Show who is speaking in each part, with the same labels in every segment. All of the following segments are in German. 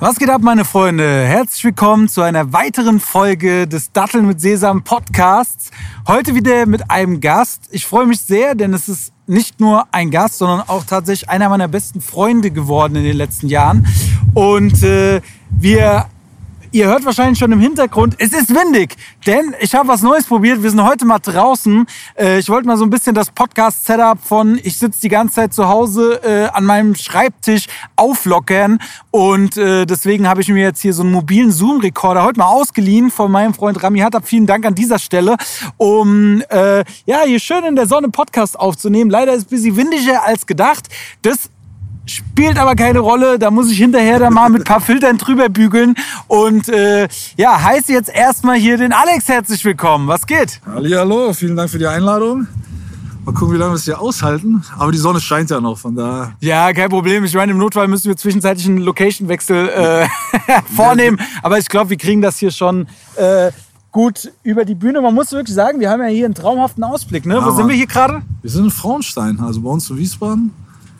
Speaker 1: Was geht ab, meine Freunde? Herzlich willkommen zu einer weiteren Folge des Datteln mit Sesam Podcasts. Heute wieder mit einem Gast. Ich freue mich sehr, denn es ist nicht nur ein Gast, sondern auch tatsächlich einer meiner besten Freunde geworden in den letzten Jahren. Und äh, wir Ihr hört wahrscheinlich schon im Hintergrund, es ist windig, denn ich habe was Neues probiert. Wir sind heute mal draußen. Äh, ich wollte mal so ein bisschen das Podcast-Setup von ich sitze die ganze Zeit zu Hause äh, an meinem Schreibtisch auflockern. Und äh, deswegen habe ich mir jetzt hier so einen mobilen Zoom-Rekorder heute mal ausgeliehen von meinem Freund Rami Hattab. Vielen Dank an dieser Stelle, um ja hier schön in der Sonne Podcast aufzunehmen. Leider ist es ein bisschen windiger als gedacht. Das spielt aber keine Rolle. Da muss ich hinterher dann mal mit ein paar Filtern drüber bügeln. Und äh, ja, heiße jetzt erstmal hier den Alex herzlich willkommen. Was geht?
Speaker 2: Hallo, vielen Dank für die Einladung. Mal gucken, wie lange wir es hier aushalten. Aber die Sonne scheint ja noch, von da.
Speaker 1: Ja, kein Problem. Ich meine, im Notfall müssen wir zwischenzeitlich einen Location-Wechsel äh, vornehmen. Aber ich glaube, wir kriegen das hier schon äh, gut über die Bühne. Man muss wirklich sagen, wir haben ja hier einen traumhaften Ausblick. Ne? Ja, Wo sind wir hier gerade?
Speaker 2: Wir sind in Frauenstein, also bei uns in Wiesbaden.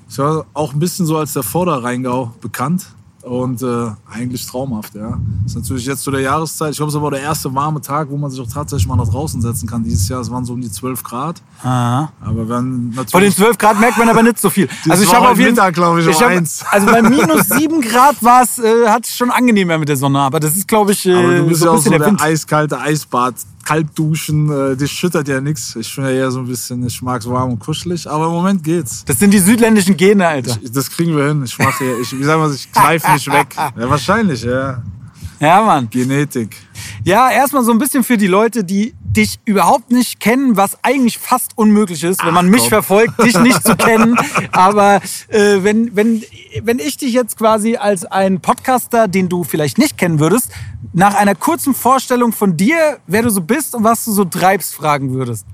Speaker 2: Ich war auch ein bisschen so als der Vorderrheingau bekannt und äh, eigentlich traumhaft, ja. Das ist natürlich jetzt zu der Jahreszeit. Ich glaube, es war der erste warme Tag, wo man sich auch tatsächlich mal nach draußen setzen kann. Dieses Jahr, es waren so um die 12 Grad.
Speaker 1: Aha.
Speaker 2: Aber wenn
Speaker 1: natürlich Von den 12 Grad merkt man aber nicht so viel.
Speaker 2: also ich habe auf jeden Fall, glaube ich, ich hab, eins.
Speaker 1: Also bei minus 7 Grad war es, äh, hat es schon angenehmer mit der Sonne. Aber das ist, glaube ich, äh,
Speaker 2: aber du bist so ja auch so der, der eiskalte Eisbad kalt duschen, äh, das schüttert ja nichts. Ich bin ja eher so ein bisschen, ich mag es warm und kuschelig, aber im Moment geht's.
Speaker 1: Das sind die südländischen Gene, Alter.
Speaker 2: Ich, das kriegen wir hin. Ich mache ich, wie sagen wir, ich greife nicht weg. Ja, wahrscheinlich, ja.
Speaker 1: Ja, Mann.
Speaker 2: Genetik.
Speaker 1: Ja, erstmal so ein bisschen für die Leute, die dich überhaupt nicht kennen, was eigentlich fast unmöglich ist, wenn man mich komm. verfolgt, dich nicht zu kennen. Aber äh, wenn, wenn, wenn ich dich jetzt quasi als ein Podcaster, den du vielleicht nicht kennen würdest, nach einer kurzen Vorstellung von dir, wer du so bist und was du so treibst, fragen würdest.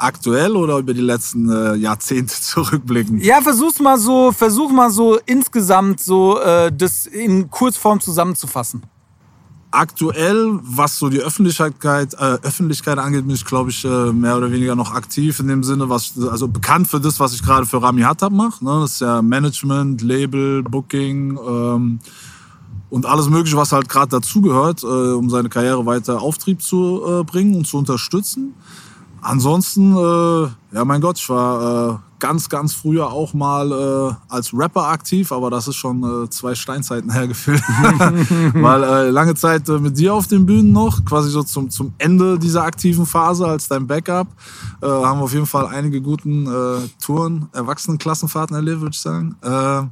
Speaker 2: Aktuell oder über die letzten äh, Jahrzehnte zurückblicken?
Speaker 1: Ja, versuch mal so, versuch mal so insgesamt so äh, das in Kurzform zusammenzufassen
Speaker 2: aktuell, was so die Öffentlichkeit, äh, Öffentlichkeit angeht, bin ich, glaube ich, äh, mehr oder weniger noch aktiv in dem Sinne, was, also bekannt für das, was ich gerade für Rami Hattab mache. Ne? Das ist ja Management, Label, Booking ähm, und alles Mögliche, was halt gerade dazugehört, äh, um seine Karriere weiter Auftrieb zu äh, bringen und zu unterstützen. Ansonsten, äh, ja, mein Gott, ich war äh, ganz, ganz früher auch mal äh, als Rapper aktiv, aber das ist schon äh, zwei Steinzeiten hergefüllt. Weil äh, lange Zeit äh, mit dir auf den Bühnen noch, quasi so zum, zum Ende dieser aktiven Phase als dein Backup, äh, haben wir auf jeden Fall einige guten äh, Touren, Erwachsenenklassenfahrten erlebt, würde ich sagen. Äh,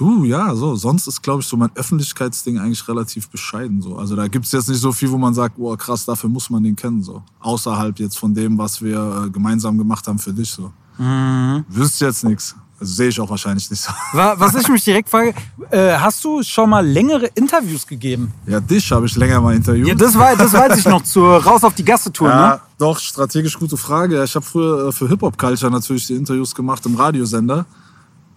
Speaker 2: Du, ja, so. Sonst ist, glaube ich, so mein Öffentlichkeitsding eigentlich relativ bescheiden. So. Also da gibt es jetzt nicht so viel, wo man sagt, oh krass, dafür muss man den kennen. So. Außerhalb jetzt von dem, was wir gemeinsam gemacht haben für dich. So. Mhm. Wüsste jetzt nichts. Also sehe ich auch wahrscheinlich nicht so.
Speaker 1: Was ich mich direkt frage, äh, hast du schon mal längere Interviews gegeben?
Speaker 2: Ja, dich habe ich länger mal interviewt. Ja,
Speaker 1: das, war, das weiß ich noch, zur Raus auf die Gasse-Tour, ja, ne?
Speaker 2: Doch, strategisch gute Frage. Ich habe früher äh, für Hip-Hop-Culture natürlich die Interviews gemacht im Radiosender.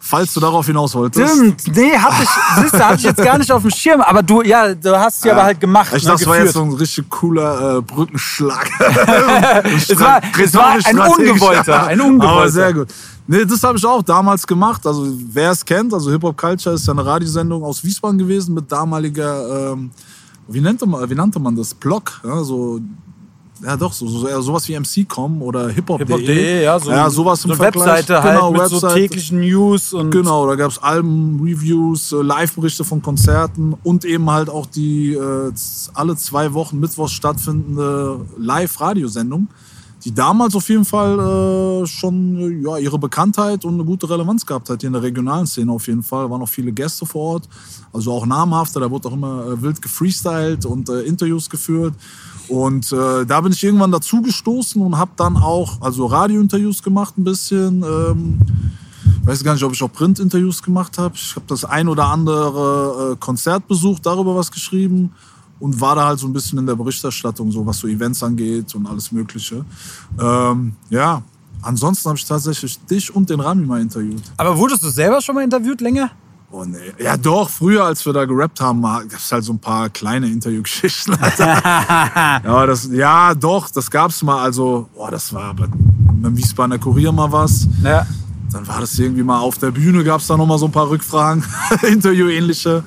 Speaker 2: Falls du darauf hinaus wolltest.
Speaker 1: Stimmt, nee, hatte ich, siehst du, hatte ich jetzt gar nicht auf dem Schirm. Aber du, ja, du hast sie ja. aber halt gemacht.
Speaker 2: Ich ne, dachte, das war jetzt so ein richtig cooler äh, Brückenschlag.
Speaker 1: es, war, es war ein ungewollter, ein ungewollter.
Speaker 2: Aber sehr gut. Nee, das habe ich auch damals gemacht. Also wer es kennt, also Hip Hop Culture ist ja eine Radiosendung aus Wiesbaden gewesen mit damaliger, ähm, wie, nannte man, wie nannte man das? Blog, ja, so ja doch, so, so, sowas wie MC.com oder hiphop.de.
Speaker 1: Hip ja, so,
Speaker 2: ja, sowas
Speaker 1: im so Webseite halt genau, mit Webseite. so täglichen News. und
Speaker 2: Genau, da gab es Alben-Reviews, äh, Live-Berichte von Konzerten und eben halt auch die äh, alle zwei Wochen mittwochs stattfindende Live-Radiosendung, die damals auf jeden Fall äh, schon ja, ihre Bekanntheit und eine gute Relevanz gehabt hat hier in der regionalen Szene auf jeden Fall. Da waren auch viele Gäste vor Ort, also auch namhafte, da wurde auch immer äh, wild gefreestylt und äh, Interviews geführt. Und äh, da bin ich irgendwann dazu gestoßen und habe dann auch also Radiointerviews gemacht ein bisschen. Ähm, weiß gar nicht, ob ich auch Printinterviews gemacht habe. Ich habe das ein oder andere äh, Konzert besucht, darüber was geschrieben und war da halt so ein bisschen in der Berichterstattung, so was so Events angeht und alles Mögliche. Ähm, ja, ansonsten habe ich tatsächlich dich und den Rami mal interviewt.
Speaker 1: Aber wurdest du selber schon mal interviewt länger?
Speaker 2: Oh nee. Ja, doch, früher, als wir da gerappt haben, gab es halt so ein paar kleine Interviewgeschichten. ja, das, ja, doch, das gab es mal. Also, boah, das war dem Wiesbadener Kurier mal was.
Speaker 1: Ja.
Speaker 2: dann war das irgendwie mal auf der Bühne, gab es da noch mal so ein paar Rückfragen, Interview-ähnliche.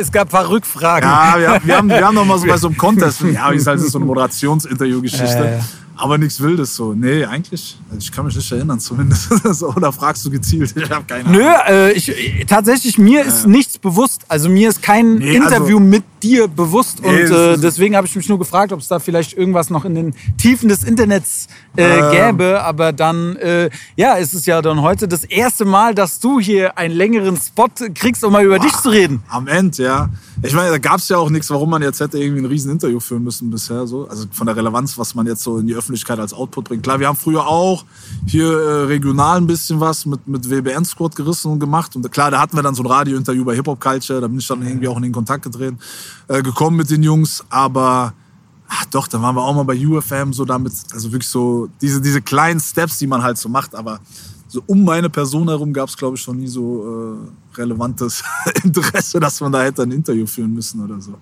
Speaker 1: Es gab ein paar Rückfragen.
Speaker 2: Ja, wir, haben, wir haben, wir haben noch mal so bei so einem Contest, ja, wie es halt ist, so eine Moderationsinterview-Geschichte.
Speaker 1: Äh.
Speaker 2: Aber nichts Wildes so. Nee, eigentlich, ich kann mich nicht erinnern zumindest. oder fragst du gezielt? Ich habe keine Ahnung.
Speaker 1: Nö, äh, ich, tatsächlich, mir ist nichts bewusst. Also mir ist kein
Speaker 2: Nee,
Speaker 1: Interview
Speaker 2: also-
Speaker 1: mit dir bewusst. Und
Speaker 2: Nee, das
Speaker 1: äh, deswegen habe ich mich nur gefragt, ob es da vielleicht irgendwas noch in den Tiefen des Internets äh,
Speaker 2: Ähm.
Speaker 1: gäbe. Aber dann, äh, ja, ist es ja dann heute das erste Mal, dass du hier einen längeren Spot kriegst, um mal über dich zu reden.
Speaker 2: Am Ende, ja. Ich meine, da gab es ja auch nichts, warum man jetzt hätte irgendwie ein riesen Interview führen müssen bisher. So. Also von der Relevanz, was man jetzt so in die Öffentlichkeit als Output bringt. Klar, wir haben früher auch hier äh, regional ein bisschen was mit, mit WBN-Squad gerissen und gemacht. Und klar, da hatten wir dann so ein Radio-Interview bei Hip-Hop Culture. Da bin ich dann irgendwie auch in den Kontakt getreten, äh, gekommen mit den Jungs. Aber ach doch, da waren wir auch mal bei UFM, so damit, also wirklich so diese, diese kleinen Steps, die man halt so macht. Aber so um meine Person herum gab es, glaube ich, schon nie so äh, relevantes Interesse, dass man da hätte ein Interview führen müssen oder so.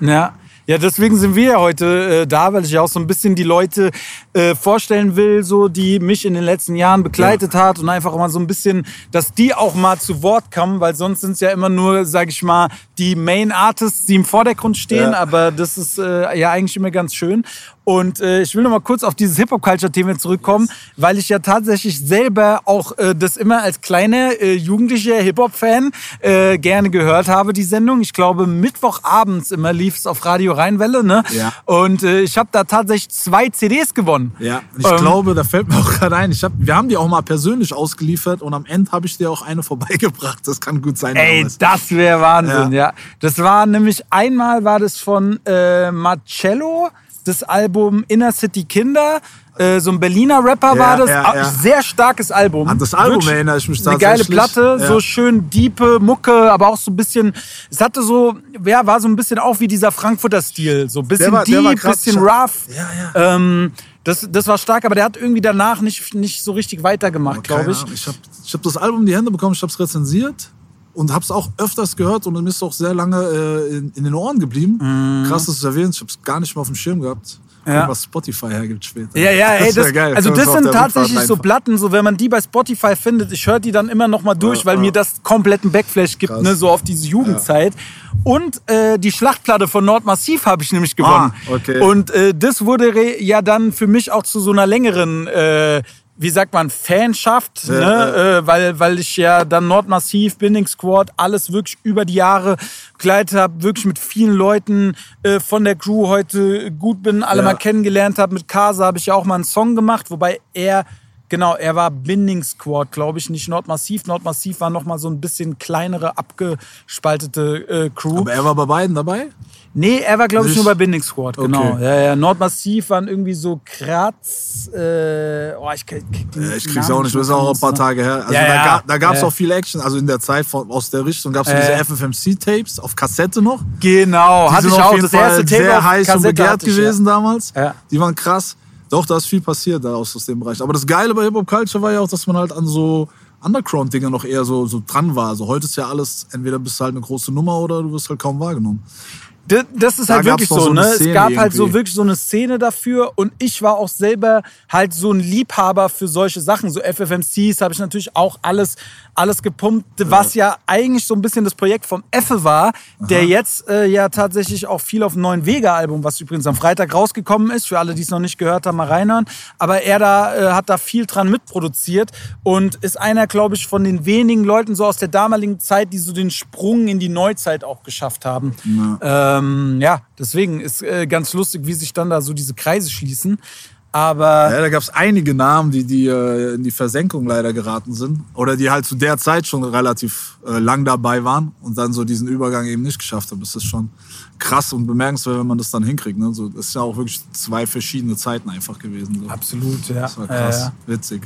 Speaker 1: Ja. Ja, deswegen sind wir ja heute äh, da, weil ich ja auch so ein bisschen die Leute äh, vorstellen will, so die mich in den letzten Jahren begleitet hat und einfach mal so ein bisschen, dass die auch mal zu Wort kommen, weil sonst sind es ja immer nur, sag ich mal, die Main Artists, die im Vordergrund stehen,
Speaker 2: Ja.
Speaker 1: aber das ist äh, ja eigentlich immer ganz schön. Und äh, ich will noch mal kurz auf dieses Hip-Hop-Culture-Thema zurückkommen, weil ich ja tatsächlich selber auch äh, das immer als kleiner äh, jugendlicher Hip-Hop-Fan äh, gerne gehört habe, die Sendung. Ich glaube, Mittwochabends immer lief es auf Radio Rheinwelle. Ne?
Speaker 2: Ja.
Speaker 1: Und äh, ich habe da tatsächlich zwei CDs gewonnen.
Speaker 2: Ja, ich
Speaker 1: Ähm,
Speaker 2: glaube, da fällt mir auch gerade ein, ich hab, wir haben die auch mal persönlich ausgeliefert und am Ende habe ich dir auch eine vorbeigebracht. Das kann gut sein.
Speaker 1: Ey,
Speaker 2: damals.
Speaker 1: das wäre Wahnsinn, ja.
Speaker 2: Ja.
Speaker 1: Das war nämlich einmal war das von äh, Marcello, das Album Inner City Kinder. Äh, so ein Berliner Rapper
Speaker 2: Ja,
Speaker 1: war das.
Speaker 2: ja, ja.
Speaker 1: Sehr starkes Album.
Speaker 2: An das Album
Speaker 1: Wirklich
Speaker 2: erinnere ich mich
Speaker 1: Eine geile. Platte, so schön diepe Mucke, aber auch so ein bisschen. Es hatte so, ja, war so ein bisschen auch wie dieser Frankfurter Stil. So ein bisschen
Speaker 2: war-
Speaker 1: deep, bisschen rough.
Speaker 2: Ja, ja.
Speaker 1: Ähm, das, das war stark, aber der hat irgendwie danach nicht, nicht so richtig weitergemacht, glaube ich.
Speaker 2: Ich habe ich hab das Album in die Hände bekommen, ich habe es rezensiert und habe es auch öfters gehört und mir ist auch sehr lange äh, in, in den Ohren geblieben. Krass, dass du es erwähnst, ich habe es gar nicht mehr auf dem Schirm gehabt.
Speaker 1: Ja.
Speaker 2: Was Spotify hergibt später.
Speaker 1: Ja, ja, ey,
Speaker 2: Das
Speaker 1: das,
Speaker 2: geil.
Speaker 1: also das sind tatsächlich so Platten, so wenn man die bei Spotify findet, ich höre die dann immer noch mal durch,
Speaker 2: Ja,
Speaker 1: weil
Speaker 2: ja.
Speaker 1: mir das kompletten Backflash gibt,
Speaker 2: Krass.
Speaker 1: ne, so auf diese Jugendzeit. Und äh, die Schlachtplatte von Nordmassiv habe ich nämlich gewonnen.
Speaker 2: Ah, okay.
Speaker 1: Und äh, das wurde ja dann für mich auch zu so einer längeren, äh, wie sagt man, Fanschaft,
Speaker 2: Ja,
Speaker 1: ne? Äh, weil, weil ich ja dann Nordmassiv, Binding Squad, alles wirklich über die Jahre begleitet habe, wirklich mit vielen Leuten äh, von der Crew heute gut bin, alle
Speaker 2: Ja.
Speaker 1: mal kennengelernt habe. Mit Kasa habe ich ja auch mal einen Song gemacht, wobei er, genau, er war Binding Squad, glaube ich, nicht Nordmassiv. Nordmassiv war noch mal so ein bisschen kleinere, abgespaltete äh, Crew.
Speaker 2: Aber er war bei beiden dabei?
Speaker 1: Nee, er war, glaube ich, nur bei Binding Squad, genau.
Speaker 2: Okay.
Speaker 1: Ja, ja. Nordmassiv waren irgendwie so Kratz. Äh, oh, ich, krieg die
Speaker 2: Ja, ich krieg's
Speaker 1: Namen
Speaker 2: auch nicht, das ist auch ein paar
Speaker 1: ne?
Speaker 2: Tage her. Also
Speaker 1: Ja,
Speaker 2: da, da gab es
Speaker 1: Ja.
Speaker 2: auch viel Action. Also in der Zeit von, aus der Richtung gab es so
Speaker 1: Ja.
Speaker 2: diese FFMC-Tapes auf Kassette noch.
Speaker 1: Genau,
Speaker 2: Die
Speaker 1: hatte ich
Speaker 2: auf
Speaker 1: auch.
Speaker 2: jeden
Speaker 1: Das
Speaker 2: Fall
Speaker 1: erste Tape
Speaker 2: sehr heiß und begehrt gewesen damals.
Speaker 1: Ja.
Speaker 2: Die waren krass. Doch, da ist viel passiert aus, aus dem Bereich. Aber das Geile bei Hip-Hop Culture war ja auch, dass man halt an so Underground-Dinger noch eher so, so dran war. Also heute ist ja alles, entweder bist du halt eine große Nummer oder du wirst halt kaum wahrgenommen.
Speaker 1: Das, das ist
Speaker 2: Da
Speaker 1: halt wirklich so,
Speaker 2: so
Speaker 1: ne? Es gab halt so
Speaker 2: irgendwie.
Speaker 1: wirklich so eine Szene dafür und ich war auch selber halt so ein Liebhaber für solche Sachen. So FFMCs habe ich natürlich auch alles, alles gepumpt, was ja eigentlich so ein bisschen das Projekt vom Effe war, der jetzt äh, ja tatsächlich auch viel auf dem neuen Vega-Album, was übrigens am Freitag rausgekommen ist, für alle, die es noch nicht gehört haben, mal reinhören. Aber er da äh, hat da viel dran mitproduziert und ist einer, glaube ich, von den wenigen Leuten so aus der damaligen Zeit, die so den Sprung in die Neuzeit auch geschafft haben. Ähm, ja, deswegen ist äh, ganz lustig, wie sich dann da so diese Kreise schließen. Aber
Speaker 2: Ja, da gab es einige Namen, die, die äh, in die Versenkung leider geraten sind. Oder die halt zu der Zeit schon relativ äh, lang dabei waren und dann so diesen Übergang eben nicht geschafft haben. Das ist schon krass und bemerkenswert, wenn man das dann hinkriegt. Ne? So, das ist ja auch wirklich zwei verschiedene Zeiten einfach gewesen. So.
Speaker 1: absolut, ja.
Speaker 2: Das war krass,
Speaker 1: ja.
Speaker 2: witzig.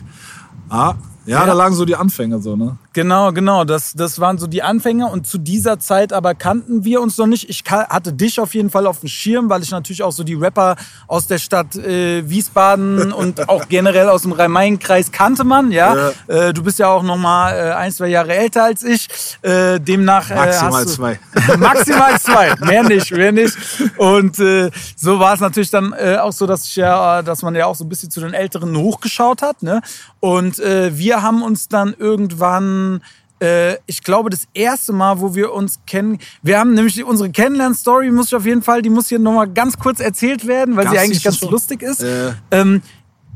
Speaker 2: Ah, ja,
Speaker 1: Ja.
Speaker 2: da lagen so die Anfänge so, ne?
Speaker 1: Genau, genau. Das, das waren so die Anfänge. Und zu dieser Zeit aber kannten wir uns noch nicht. Ich hatte dich auf jeden Fall auf dem Schirm, weil ich natürlich auch so die Rapper aus der Stadt äh, Wiesbaden und auch generell aus dem Rhein-Main-Kreis kannte man. Ja, Äh, du bist ja auch noch mal äh, ein, zwei Jahre älter als ich. Äh, demnach äh,
Speaker 2: Maximal
Speaker 1: hast du,
Speaker 2: zwei.
Speaker 1: Maximal zwei, mehr nicht, mehr nicht. Und äh, so war es natürlich dann auch so, dass ich ja, dass man ja auch so ein bisschen zu den Älteren hochgeschaut hat. Ne? Und wir wir haben uns dann irgendwann äh, ich glaube, das erste Mal, wo wir uns kennen, wir haben nämlich unsere Kennenlern-Story, muss ich auf jeden Fall, die muss hier nochmal ganz kurz erzählt werden, weil
Speaker 2: Gab's
Speaker 1: sie eigentlich ganz
Speaker 2: schon?
Speaker 1: lustig ist.
Speaker 2: Äh.
Speaker 1: Ähm,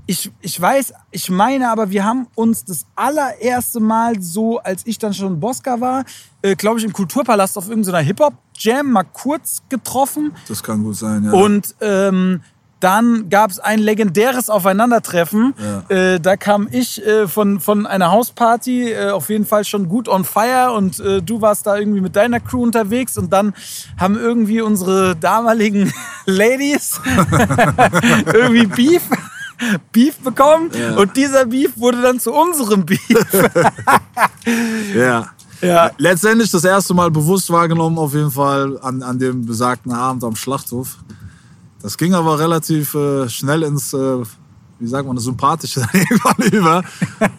Speaker 1: ich, ich weiß, ich meine aber, wir haben uns das allererste Mal so, als ich dann schon Bosca war, äh, glaube ich, im Kulturpalast auf irgendeiner Hip-Hop-Jam mal kurz getroffen.
Speaker 2: Das kann gut sein, ja.
Speaker 1: Und ähm, dann gab es ein legendäres Aufeinandertreffen. Äh, da kam ich äh, von, von einer Hausparty, äh, auf jeden Fall schon gut on fire und äh, du warst da irgendwie mit deiner Crew unterwegs und dann haben irgendwie unsere damaligen Ladies irgendwie Beef. Beef bekommen und dieser Beef wurde dann zu unserem Beef.
Speaker 2: ja.
Speaker 1: Ja.
Speaker 2: Letztendlich das erste Mal bewusst wahrgenommen, auf jeden Fall an, an dem besagten Abend am Schlachthof. Das ging aber relativ äh, schnell ins, äh, wie sagt man, das Sympathische über.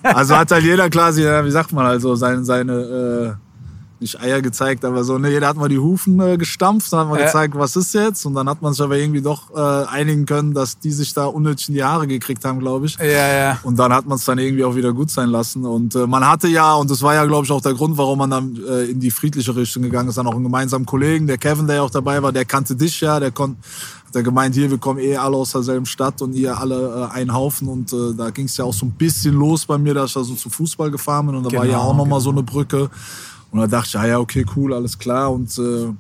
Speaker 2: Also hat halt jeder ja, wie sagt man, also seine, seine äh, nicht Eier gezeigt, aber so, ne, jeder hat mal die Hufen äh, gestampft, dann hat man
Speaker 1: Ja.
Speaker 2: gezeigt, was ist jetzt. Und dann hat man sich aber irgendwie doch äh, einigen können, dass die sich da unnötig in die Haare gekriegt haben, glaube ich.
Speaker 1: Ja, ja.
Speaker 2: Und dann hat man es dann irgendwie auch wieder gut sein lassen. Und äh, man hatte ja, und das war ja, glaube ich, auch der Grund, warum man dann äh, in die friedliche Richtung gegangen ist, dann auch einen gemeinsamen Kollegen, der Kevin, der ja auch dabei war, der kannte dich ja, der kon hat er gemeint, hier, wir kommen eh alle aus derselben Stadt und ihr alle äh, ein Haufen. Und äh, da ging es ja auch so ein bisschen los bei mir, dass ich da so zu Fußball gefahren bin. Und da war ja
Speaker 1: Genau,
Speaker 2: auch nochmal so eine Brücke. Und da dachte ich, ja, ja, okay, cool, alles klar. Und äh,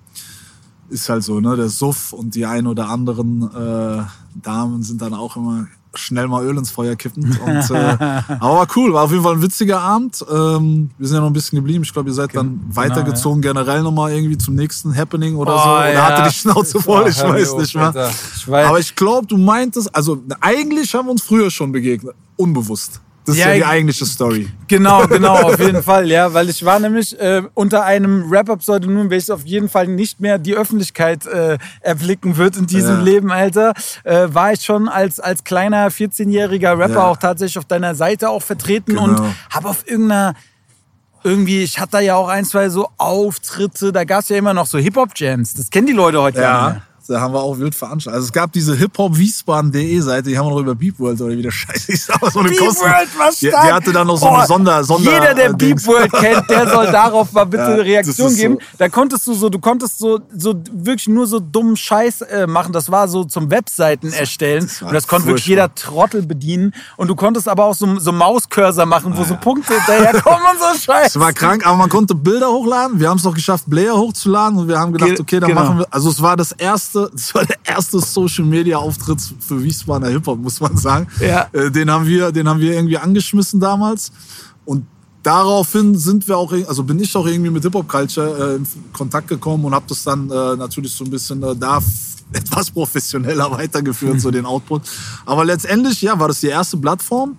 Speaker 2: ist halt so, ne? Der Suff und die ein oder anderen äh, Damen sind dann auch immer schnell mal Öl ins Feuer kippend. Und, äh, aber cool, war auf jeden Fall ein witziger Abend. Ähm, wir sind ja noch ein bisschen geblieben. Ich glaube, ihr seid dann weitergezogen, generell nochmal irgendwie zum nächsten Happening oder so.
Speaker 1: Oh,
Speaker 2: Oder
Speaker 1: ja.
Speaker 2: hatte die Schnauze voll, ich
Speaker 1: mir
Speaker 2: weiß nicht mehr. Aber ich glaube, du meintest, also eigentlich haben wir uns früher schon begegnet, unbewusst. Das ist
Speaker 1: Ja,
Speaker 2: ja die
Speaker 1: ich-
Speaker 2: eigentliche Story.
Speaker 1: Genau, genau, auf jeden Fall, ja, weil ich war nämlich äh, unter einem Rap-Up-Pseudonym, welches auf jeden Fall nicht mehr die Öffentlichkeit äh, erblicken wird in diesem
Speaker 2: Ja.
Speaker 1: Leben, Alter, äh, war ich schon als, als kleiner 14-jähriger Rapper
Speaker 2: Ja.
Speaker 1: auch tatsächlich auf deiner Seite auch vertreten
Speaker 2: Genau.
Speaker 1: und habe auf irgendeiner irgendwie, ich hatte da ja auch ein, zwei so Auftritte, da gab es ja immer noch so Hip-Hop-Jams. Das kennen die Leute heute ja. mehr.
Speaker 2: Da haben wir auch wild veranstaltet. Also es gab diese hiphopwiesbaden.de Seite, die haben wir noch über Beep World oder wie der Scheiß hieß. Aber so eine
Speaker 1: Beep
Speaker 2: Kosten-
Speaker 1: World, was
Speaker 2: die, die hatte dann noch so
Speaker 1: Oh,
Speaker 2: eine Sonder, Sonder
Speaker 1: Jeder, der
Speaker 2: äh,
Speaker 1: Beep. World kennt, der soll darauf mal bitte
Speaker 2: Ja,
Speaker 1: eine Reaktion
Speaker 2: ist
Speaker 1: geben.
Speaker 2: so.
Speaker 1: Da konntest du so, du konntest so, so wirklich nur so dummen Scheiß äh, machen. Das war so zum Webseiten erstellen.
Speaker 2: das war
Speaker 1: und das konnte wirklich jeder Trottel bedienen. Und du konntest aber auch so, so Mauscursor machen, wo so Punkte hinterherkommen und so Scheiß.
Speaker 2: Es war krank, aber man konnte Bilder hochladen. Wir haben es noch geschafft, Player hochzuladen und wir haben gedacht,
Speaker 1: Ge-
Speaker 2: okay, dann
Speaker 1: genau.
Speaker 2: machen wir. Also es war das erste, es war der erste Social Media Auftritt für Wiesbadener Hip Hop, muss man sagen.
Speaker 1: Ja.
Speaker 2: Äh, Den haben wir, den haben wir irgendwie angeschmissen damals und Daraufhin sind wir auch, also bin ich auch irgendwie mit Hip-Hop-Culture äh, in Kontakt gekommen und habe das dann äh, natürlich so ein bisschen da etwas professioneller weitergeführt, so den Output. Aber letztendlich, ja, war das die erste Plattform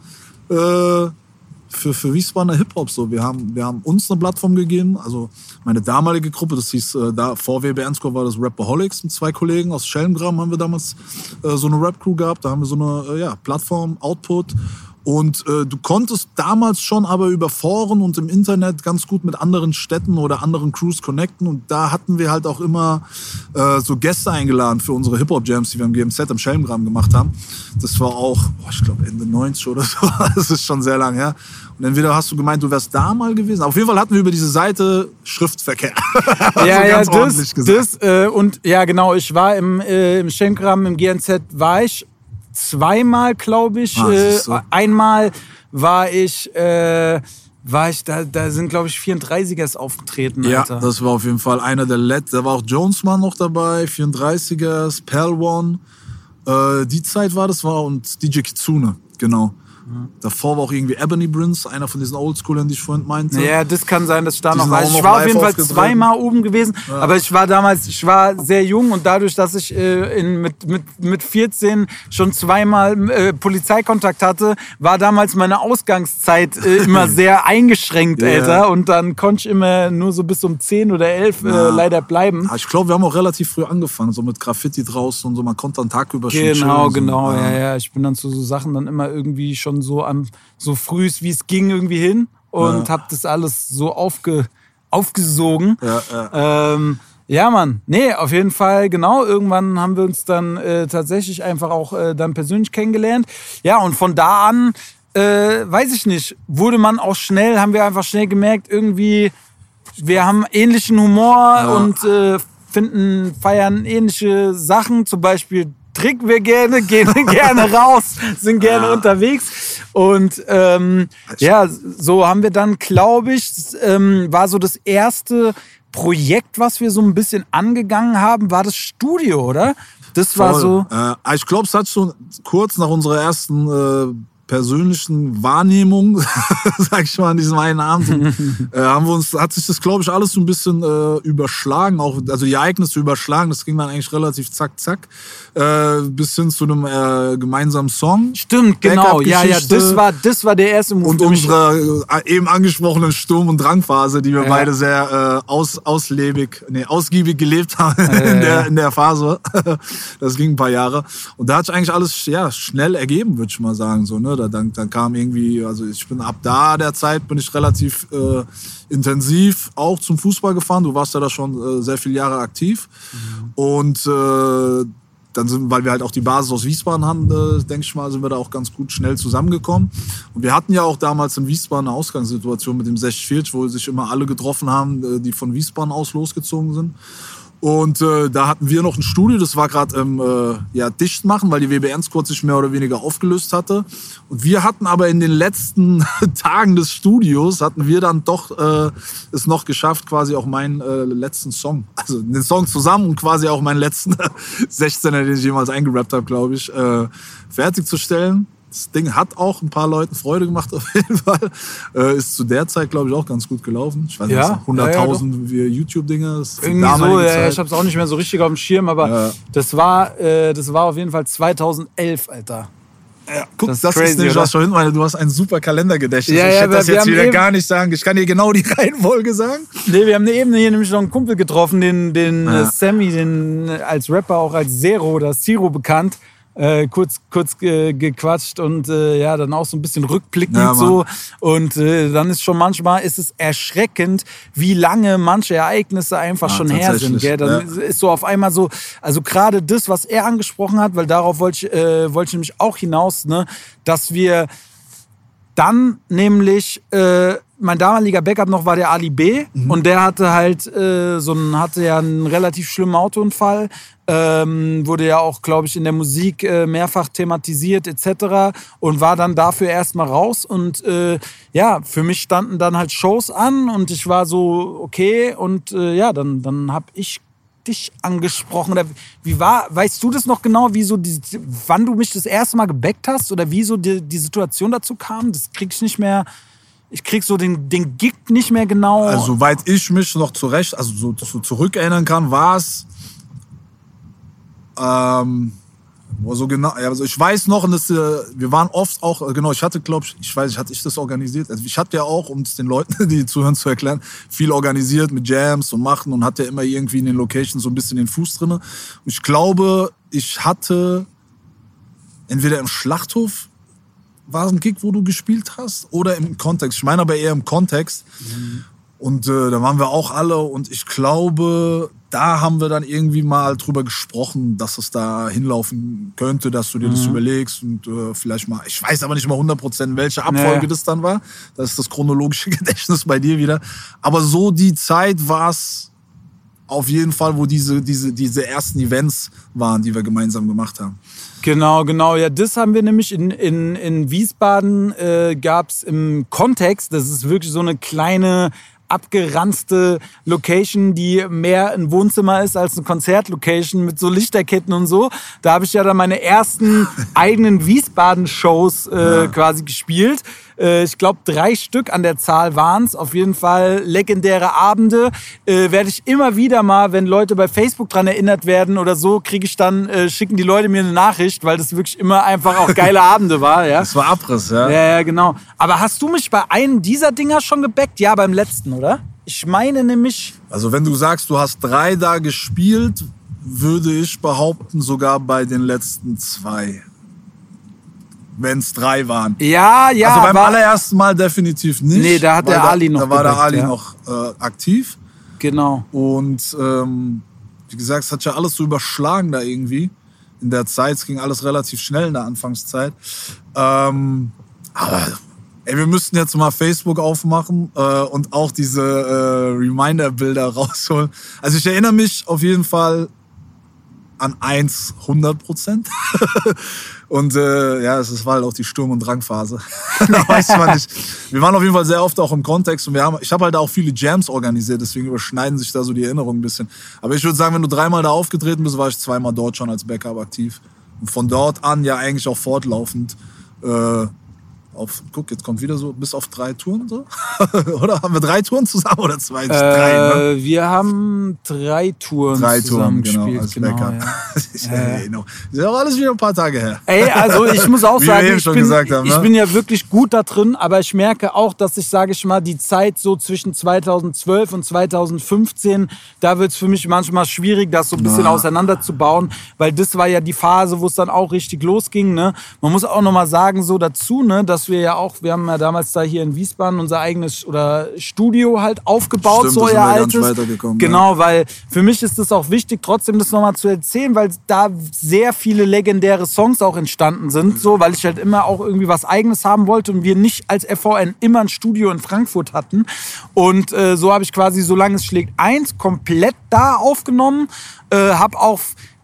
Speaker 2: für, für Wiesbadener Hip-Hop. So. Wir, haben, wir haben uns eine Plattform gegeben, also meine damalige Gruppe, das hieß, äh, da vor WB Ernstcore war das Rapaholics mit zwei Kollegen aus Schellengram haben wir damals äh, so eine Rap-Crew gehabt. Da haben wir so eine äh, ja, Plattform, Output. Und äh, du konntest damals schon aber über Foren und im Internet ganz gut mit anderen Städten oder anderen Crews connecten. Und da hatten wir halt auch immer äh, so Gäste eingeladen für unsere Hip-Hop-Jams, die wir im GMZ am Schellengram gemacht haben. Das war auch, boah, ich glaube, Ende 90 oder so. Das ist schon sehr lang her. Und entweder hast du gemeint, du wärst da mal gewesen. Auf jeden Fall hatten wir über diese Seite Schriftverkehr. Also
Speaker 1: ja, ja,
Speaker 2: ganz
Speaker 1: das, das äh, und ja, genau, ich war im, äh, im Schenkrahmen, im GNZ, war ich zweimal, glaube ich.
Speaker 2: Ah,
Speaker 1: äh, einmal war ich, äh, war ich, da, da sind, glaube ich, 34ers aufgetreten,
Speaker 2: Ja,
Speaker 1: Alter.
Speaker 2: das war auf jeden Fall einer der letzten. Da war auch Jonesman noch dabei, 34ers, Pal One. Äh, die Zeit war das, war und DJ Kitsune, genau. Davor war auch irgendwie Ebony Prince, einer von diesen Oldschoolern, die ich vorhin meinte.
Speaker 1: Ja, das kann sein, dass ich da
Speaker 2: Die
Speaker 1: noch war. Ich war auf jeden Fall zweimal oben gewesen, aber ich war damals, ich war sehr jung und dadurch, dass ich äh, in, mit, mit, mit 14 schon zweimal äh, Polizeikontakt hatte, war damals meine Ausgangszeit äh, immer sehr eingeschränkt,
Speaker 2: Ja.
Speaker 1: Alter. Und dann konnte ich immer nur so bis um 10 oder 11 äh,
Speaker 2: Ja.
Speaker 1: leider bleiben.
Speaker 2: Ah, Ich glaube, wir haben auch relativ früh angefangen, so mit Graffiti draußen und so. Man konnte dann tagüber schon
Speaker 1: Genau,
Speaker 2: so.
Speaker 1: genau, ja,
Speaker 2: Ja.
Speaker 1: ja. Ich bin dann zu so Sachen dann immer irgendwie schon so an, so frühst, wie es ging, irgendwie hin und
Speaker 2: Ja.
Speaker 1: hab das alles so aufge, aufgesogen.
Speaker 2: Ja, ja.
Speaker 1: Ähm, ja, Mann. Nee, auf jeden Fall, genau. Irgendwann haben wir uns dann äh, tatsächlich einfach auch äh, dann persönlich kennengelernt. Ja, und von da an äh, weiß ich nicht, wurde man auch schnell, haben wir einfach schnell gemerkt, irgendwie, wir haben ähnlichen Humor und äh, finden, feiern ähnliche Sachen. Zum Beispiel trinken wir gerne, gehen gerne raus, sind gerne
Speaker 2: Ja.
Speaker 1: unterwegs. Und ähm, ja, so haben wir dann, glaube ich, ähm, war so das erste Projekt, was wir so ein bisschen angegangen haben, war das Studio, oder? Das war so.
Speaker 2: Voll. Äh, ich glaube, es hat schon kurz nach unserer ersten äh, persönlichen Wahrnehmung, sag ich mal, an diesem einen Abend, äh, haben wir uns, hat sich das, glaube ich, alles so ein bisschen äh, überschlagen, auch, also die Ereignisse überschlagen. Das ging dann eigentlich relativ zack, zack, äh, bis hin zu einem äh, gemeinsamen Song.
Speaker 1: Stimmt, genau. Ja, ja, das war, das war der erste Move.
Speaker 2: Und unsere äh, eben angesprochenen Sturm- und Drangphase, die wir
Speaker 1: Ja.
Speaker 2: beide sehr äh, aus, auslebig, nee, ausgiebig gelebt haben in, der, in der Phase. das ging ein paar Jahre. Und da hat sich eigentlich alles ja, schnell ergeben, würde ich mal sagen. So, ne? Da, dann, dann kam irgendwie, also ich bin ab da der Zeit bin ich relativ äh, intensiv auch zum Fußball gefahren. Du warst ja da schon äh, sehr viele Jahre aktiv. Und äh, dann sind, weil wir halt auch die Basis aus Wiesbaden haben, äh, denke ich mal, sind wir da auch ganz gut schnell zusammengekommen. Und wir hatten ja auch damals in Wiesbaden eine Ausgangssituation mit dem 60 wo sich immer alle getroffen haben, äh, die von Wiesbaden aus losgezogen sind. Und äh, da hatten wir noch ein Studio, das war gerade im äh, ja, Dichtmachen, weil die WBN Squad sich mehr oder weniger aufgelöst hatte. Und wir hatten aber in den letzten Tagen des Studios, hatten wir dann doch äh, es noch geschafft, quasi auch meinen äh, letzten Song, also den Song zusammen und quasi auch meinen letzten 16er, den ich jemals eingerappt habe, glaube ich, äh, fertigzustellen. Das Ding hat auch ein paar Leuten Freude gemacht auf jeden Fall. Äh, ist zu der Zeit, glaube ich, auch ganz gut gelaufen. Ich weiß nicht,
Speaker 1: Ja,
Speaker 2: was,
Speaker 1: ja, ja,
Speaker 2: 100.000 wie YouTube-Dinge. Das ist die
Speaker 1: Irgendwie so, ja, ich hab's auch nicht mehr so richtig auf dem Schirm, aber das war, äh, das war auf jeden Fall 2011, Alter.
Speaker 2: Ja, guck,
Speaker 1: Das
Speaker 2: das,
Speaker 1: ist crazy,
Speaker 2: ist nämlich was vorhin, weil du hast ein super Kalendergedächtnis.
Speaker 1: Ja,
Speaker 2: ich
Speaker 1: ja,
Speaker 2: hätte das jetzt wieder
Speaker 1: eben-
Speaker 2: gar nicht sagen. Ich kann dir genau die Reihenfolge sagen.
Speaker 1: Nee, wir haben eben hier nämlich noch einen Kumpel getroffen, den, den äh, Sammy, den äh, als Rapper auch als Zero oder Zero bekannt. Äh, kurz kurz ge gequatscht und äh, ja, dann auch so ein bisschen rückblickend
Speaker 2: Ja,
Speaker 1: so. Und äh, dann ist schon manchmal ist es erschreckend, wie lange manche Ereignisse einfach
Speaker 2: Ja,
Speaker 1: schon her sind. Gell? Dann
Speaker 2: ja.
Speaker 1: ist so auf einmal so, also gerade das, was er angesprochen hat, weil darauf wollte ich, äh, wollte ich nämlich auch hinaus, ne, dass wir dann nämlich äh, mein damaliger Backup noch war der Ali B und der hatte halt äh, so einen hatte ja einen relativ schlimmen Autounfall ähm, wurde ja auch glaube ich in der Musik äh, mehrfach thematisiert etc und war dann dafür erstmal raus und äh, ja für mich standen dann halt Shows an und ich war so okay und äh, ja dann dann habe ich dich angesprochen oder wie war weißt du das noch genau wie so die, wann du mich das erste Mal gebackt hast oder wie so die, die Situation dazu kam das krieg ich nicht mehr ich krieg so den, den Gig nicht mehr genau.
Speaker 2: Also, soweit ich mich noch zurecht, also so, so zurückerinnern kann, war es. Ähm, wo so genau, ja, also ich weiß noch, und das, äh, wir waren oft auch, äh, genau, ich hatte, glaube ich, ich weiß nicht, hatte ich das organisiert? Also ich hatte ja auch, um es den Leuten, die zuhören, zu erklären, viel organisiert mit Jams und Machen und hatte immer irgendwie in den Locations so ein bisschen den Fuß drinne. Und ich glaube, ich hatte entweder im Schlachthof war es ein Gig, wo du gespielt hast, oder im Kontext. Ich meine aber eher im Kontext. Und äh, da waren wir auch alle und ich glaube, da haben wir dann irgendwie mal drüber gesprochen, dass es da hinlaufen könnte, dass du dir das überlegst und äh, vielleicht mal, ich weiß aber nicht mal 100% welche Abfolge
Speaker 1: Nee.
Speaker 2: das dann war. Das ist das chronologische Gedächtnis bei dir wieder. Aber so die Zeit war es auf jeden Fall, wo diese, diese, diese ersten Events waren, die wir gemeinsam gemacht haben.
Speaker 1: Genau, genau. Ja, das haben wir nämlich in, in, in Wiesbaden äh, gab es im Kontext. Das ist wirklich so eine kleine abgeranzte Location, die mehr ein Wohnzimmer ist als eine Konzertlocation mit so Lichterketten und so. Da habe ich ja dann meine ersten eigenen Wiesbaden-Shows äh, quasi gespielt. Äh, ich glaube, drei Stück an der Zahl waren es. Auf jeden Fall legendäre Abende. Äh, Werde ich immer wieder mal, wenn Leute bei Facebook dran erinnert werden oder so, kriege ich dann, äh, schicken die Leute mir eine Nachricht, weil das wirklich immer einfach auch geile Abende war. Ja?
Speaker 2: Das war Abriss, ja?
Speaker 1: Ja, ja, genau. Aber hast du mich bei einem dieser Dinger schon gebackt? Ja, beim letzten, oder? Ich meine nämlich.
Speaker 2: Also wenn du sagst, du hast drei da gespielt, würde ich behaupten, sogar bei den letzten zwei. Wenn es drei waren.
Speaker 1: Ja, ja.
Speaker 2: also beim
Speaker 1: war,
Speaker 2: allerersten Mal definitiv nicht.
Speaker 1: Nee, da hat der Ali noch
Speaker 2: Da war der
Speaker 1: geweckt,
Speaker 2: Ali
Speaker 1: ja.
Speaker 2: noch äh, aktiv.
Speaker 1: Genau.
Speaker 2: Und ähm, wie gesagt, es hat ja alles so überschlagen da irgendwie in der Zeit. Es ging alles relativ schnell in der Anfangszeit. Ähm, Aber ey, wir müssten jetzt mal Facebook aufmachen äh, und auch diese äh, Reminder-Bilder rausholen. Also ich erinnere mich auf jeden Fall an 1 100 Prozent. und äh, ja, es war halt auch die Sturm- und Drangphase. da weiß man nicht. Wir waren auf jeden Fall sehr oft auch im Kontext und wir haben, ich habe halt auch viele Jams organisiert, deswegen überschneiden sich da so die Erinnerungen ein bisschen. Aber ich würde sagen, wenn du dreimal da aufgetreten bist, war ich zweimal dort schon als Backup aktiv. Und von dort an ja eigentlich auch fortlaufend. Äh, auf, guck, jetzt kommt wieder so bis auf drei Touren so. oder haben wir drei Touren zusammen oder zwei?
Speaker 1: Äh,
Speaker 2: drei, ne?
Speaker 1: Wir haben drei Touren
Speaker 2: Drei
Speaker 1: zusammen
Speaker 2: Touren, genau,
Speaker 1: gespielt. genau,
Speaker 2: Backup.
Speaker 1: ja.
Speaker 2: Das ist ja, genau. Das ist ja auch alles wieder ein paar Tage her.
Speaker 1: Ey, also ich muss auch sagen, ich bin,
Speaker 2: haben,
Speaker 1: ich
Speaker 2: ne?
Speaker 1: bin ja wirklich gut da drin, aber ich merke auch, dass ich, sage ich mal, die Zeit so zwischen 2012 und 2015, da wird es für mich manchmal schwierig, das so ein bisschen
Speaker 2: Na.
Speaker 1: auseinanderzubauen, weil das war ja die Phase, wo es dann auch richtig losging. Ne? Man muss auch nochmal sagen, so dazu, ne, dass wir ja auch, wir haben ja damals da hier in Wiesbaden unser eigenes oder Studio halt aufgebaut,
Speaker 2: Stimmt,
Speaker 1: so euer altes. Genau, weil für mich ist es auch wichtig, trotzdem das nochmal zu erzählen, weil da sehr viele legendäre Songs auch entstanden sind, so, weil ich halt immer auch irgendwie was Eigenes haben wollte und wir nicht als FVN immer ein Studio in Frankfurt hatten. Und äh, so habe ich quasi, solange es schlägt, eins komplett da aufgenommen, äh, habe auch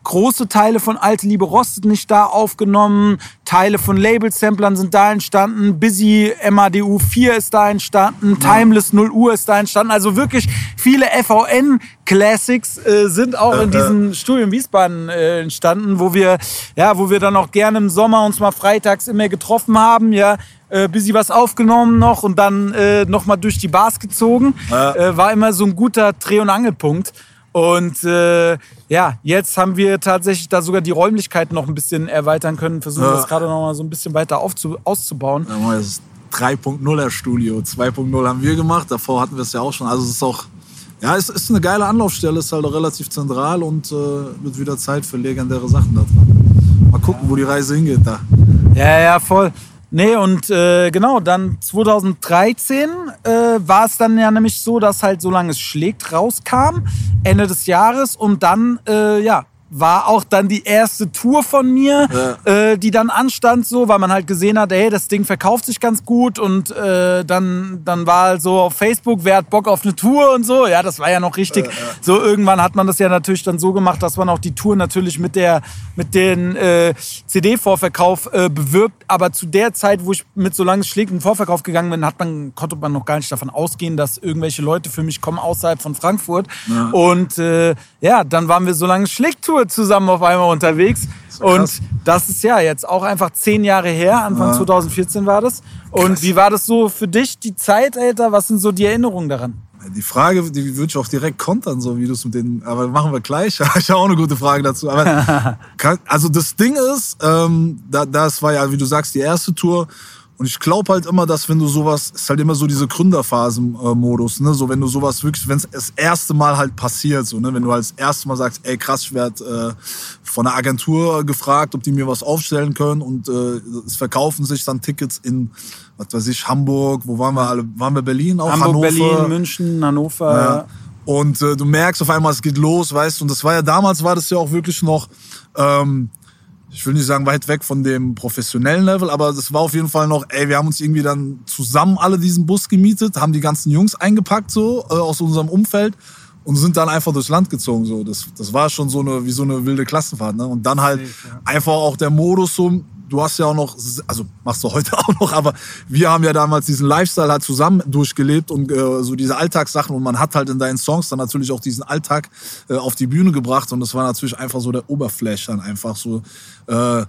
Speaker 1: große Teile von Alte Liebe Rostet nicht da aufgenommen, Teile von Label-Samplern sind da entstanden, Busy MADU 4 ist da entstanden, Timeless 0 Uhr ist da entstanden, also wirklich viele FVN-Classics äh, sind auch in diesem Studio in Wiesbaden äh, entstanden, wo wir, ja, wo wir dann auch gerne im Sommer uns mal freitags immer getroffen haben, ja, äh, Busy was aufgenommen noch und dann äh, noch mal durch die Bars gezogen.
Speaker 2: Ja.
Speaker 1: Äh, war immer so ein guter Dreh- und Angelpunkt. Und äh, ja, jetzt haben wir tatsächlich da sogar die Räumlichkeiten noch ein bisschen erweitern können, versuchen
Speaker 2: Ja.
Speaker 1: das gerade noch mal so ein bisschen weiter aufzu auszubauen.
Speaker 2: Ja, Das ist 3.0er Studio. 2.0 haben wir gemacht, davor hatten wir es ja auch schon. Also es ist auch, ja, es ist eine geile Anlaufstelle, ist halt auch relativ zentral und äh, wird wieder Zeit für legendäre Sachen da drin. Mal gucken, wo die Reise hingeht da.
Speaker 1: Ja, ja, voll. Nee, und äh, genau, dann 2013 äh, war es dann ja nämlich so, dass halt Solange es schlägt rauskam, Ende des Jahres und dann, äh, ja, war auch dann die erste Tour von mir, äh, die dann anstand so, weil man halt gesehen hat, ey, das Ding verkauft sich ganz gut und äh, dann, dann war halt so auf Facebook, wer hat Bock auf eine Tour und so. Ja, das war ja noch richtig. So irgendwann hat man das ja natürlich dann so gemacht, dass man auch die Tour natürlich mit der mit den äh, CD-Vorverkauf äh, bewirbt. Aber zu der Zeit, wo ich mit so lange schlägt in den Vorverkauf gegangen bin, hat man, konnte man noch gar nicht davon ausgehen, dass irgendwelche Leute für mich kommen außerhalb von Frankfurt. Und äh, ja, dann waren wir so lange Schlägtour zusammen auf einmal unterwegs.
Speaker 2: krass.
Speaker 1: Und das ist ja jetzt auch einfach zehn Jahre her. Anfang 2014 war das. Und wie war das so für dich, die Zeit, Alter? Was sind so die Erinnerungen daran?
Speaker 2: Die Frage, die würde ich auch direkt kontern, so wie du es mit den, aber machen wir gleich. ich habe auch eine gute Frage dazu. Aber also das Ding ist, ähm, da, das war ja, wie du sagst, die erste Tour. Und ich glaube halt immer, dass wenn du sowas, ist halt immer so diese Gründerphasen-Modus, ne? So wenn du sowas wirklich, wenn es das erste Mal halt passiert, so, ne? Wenn du halt das erste Mal sagst, ey krass, ich werde äh, von einer Agentur gefragt, ob die mir was aufstellen können und äh, es verkaufen sich dann Tickets in, was weiß ich, Hamburg, wo waren wir alle? Waren wir Berlin auch?
Speaker 1: Hamburg,
Speaker 2: Hannover?
Speaker 1: Berlin, München, Hannover.
Speaker 2: Ja. Und äh, du merkst auf einmal, es geht los, weißt du. Und das war ja damals, war das ja auch wirklich noch, ähm, ich will nicht sagen weit weg von dem professionellen Level, aber das war auf jeden Fall noch, ey, wir haben uns irgendwie dann zusammen alle diesen Bus gemietet, haben die ganzen Jungs eingepackt so äh, aus unserem Umfeld und sind dann einfach durchs Land gezogen so. Das, das war schon so eine wie so eine wilde Klassenfahrt, ne? Und dann halt einfach auch der Modus so. Du hast ja auch noch, also machst du heute auch noch, aber wir haben ja damals diesen Lifestyle halt zusammen durchgelebt und äh, so diese Alltagssachen und man hat halt in deinen Songs dann natürlich auch diesen Alltag äh, auf die Bühne gebracht und das war natürlich einfach so der Oberflash dann einfach so, äh,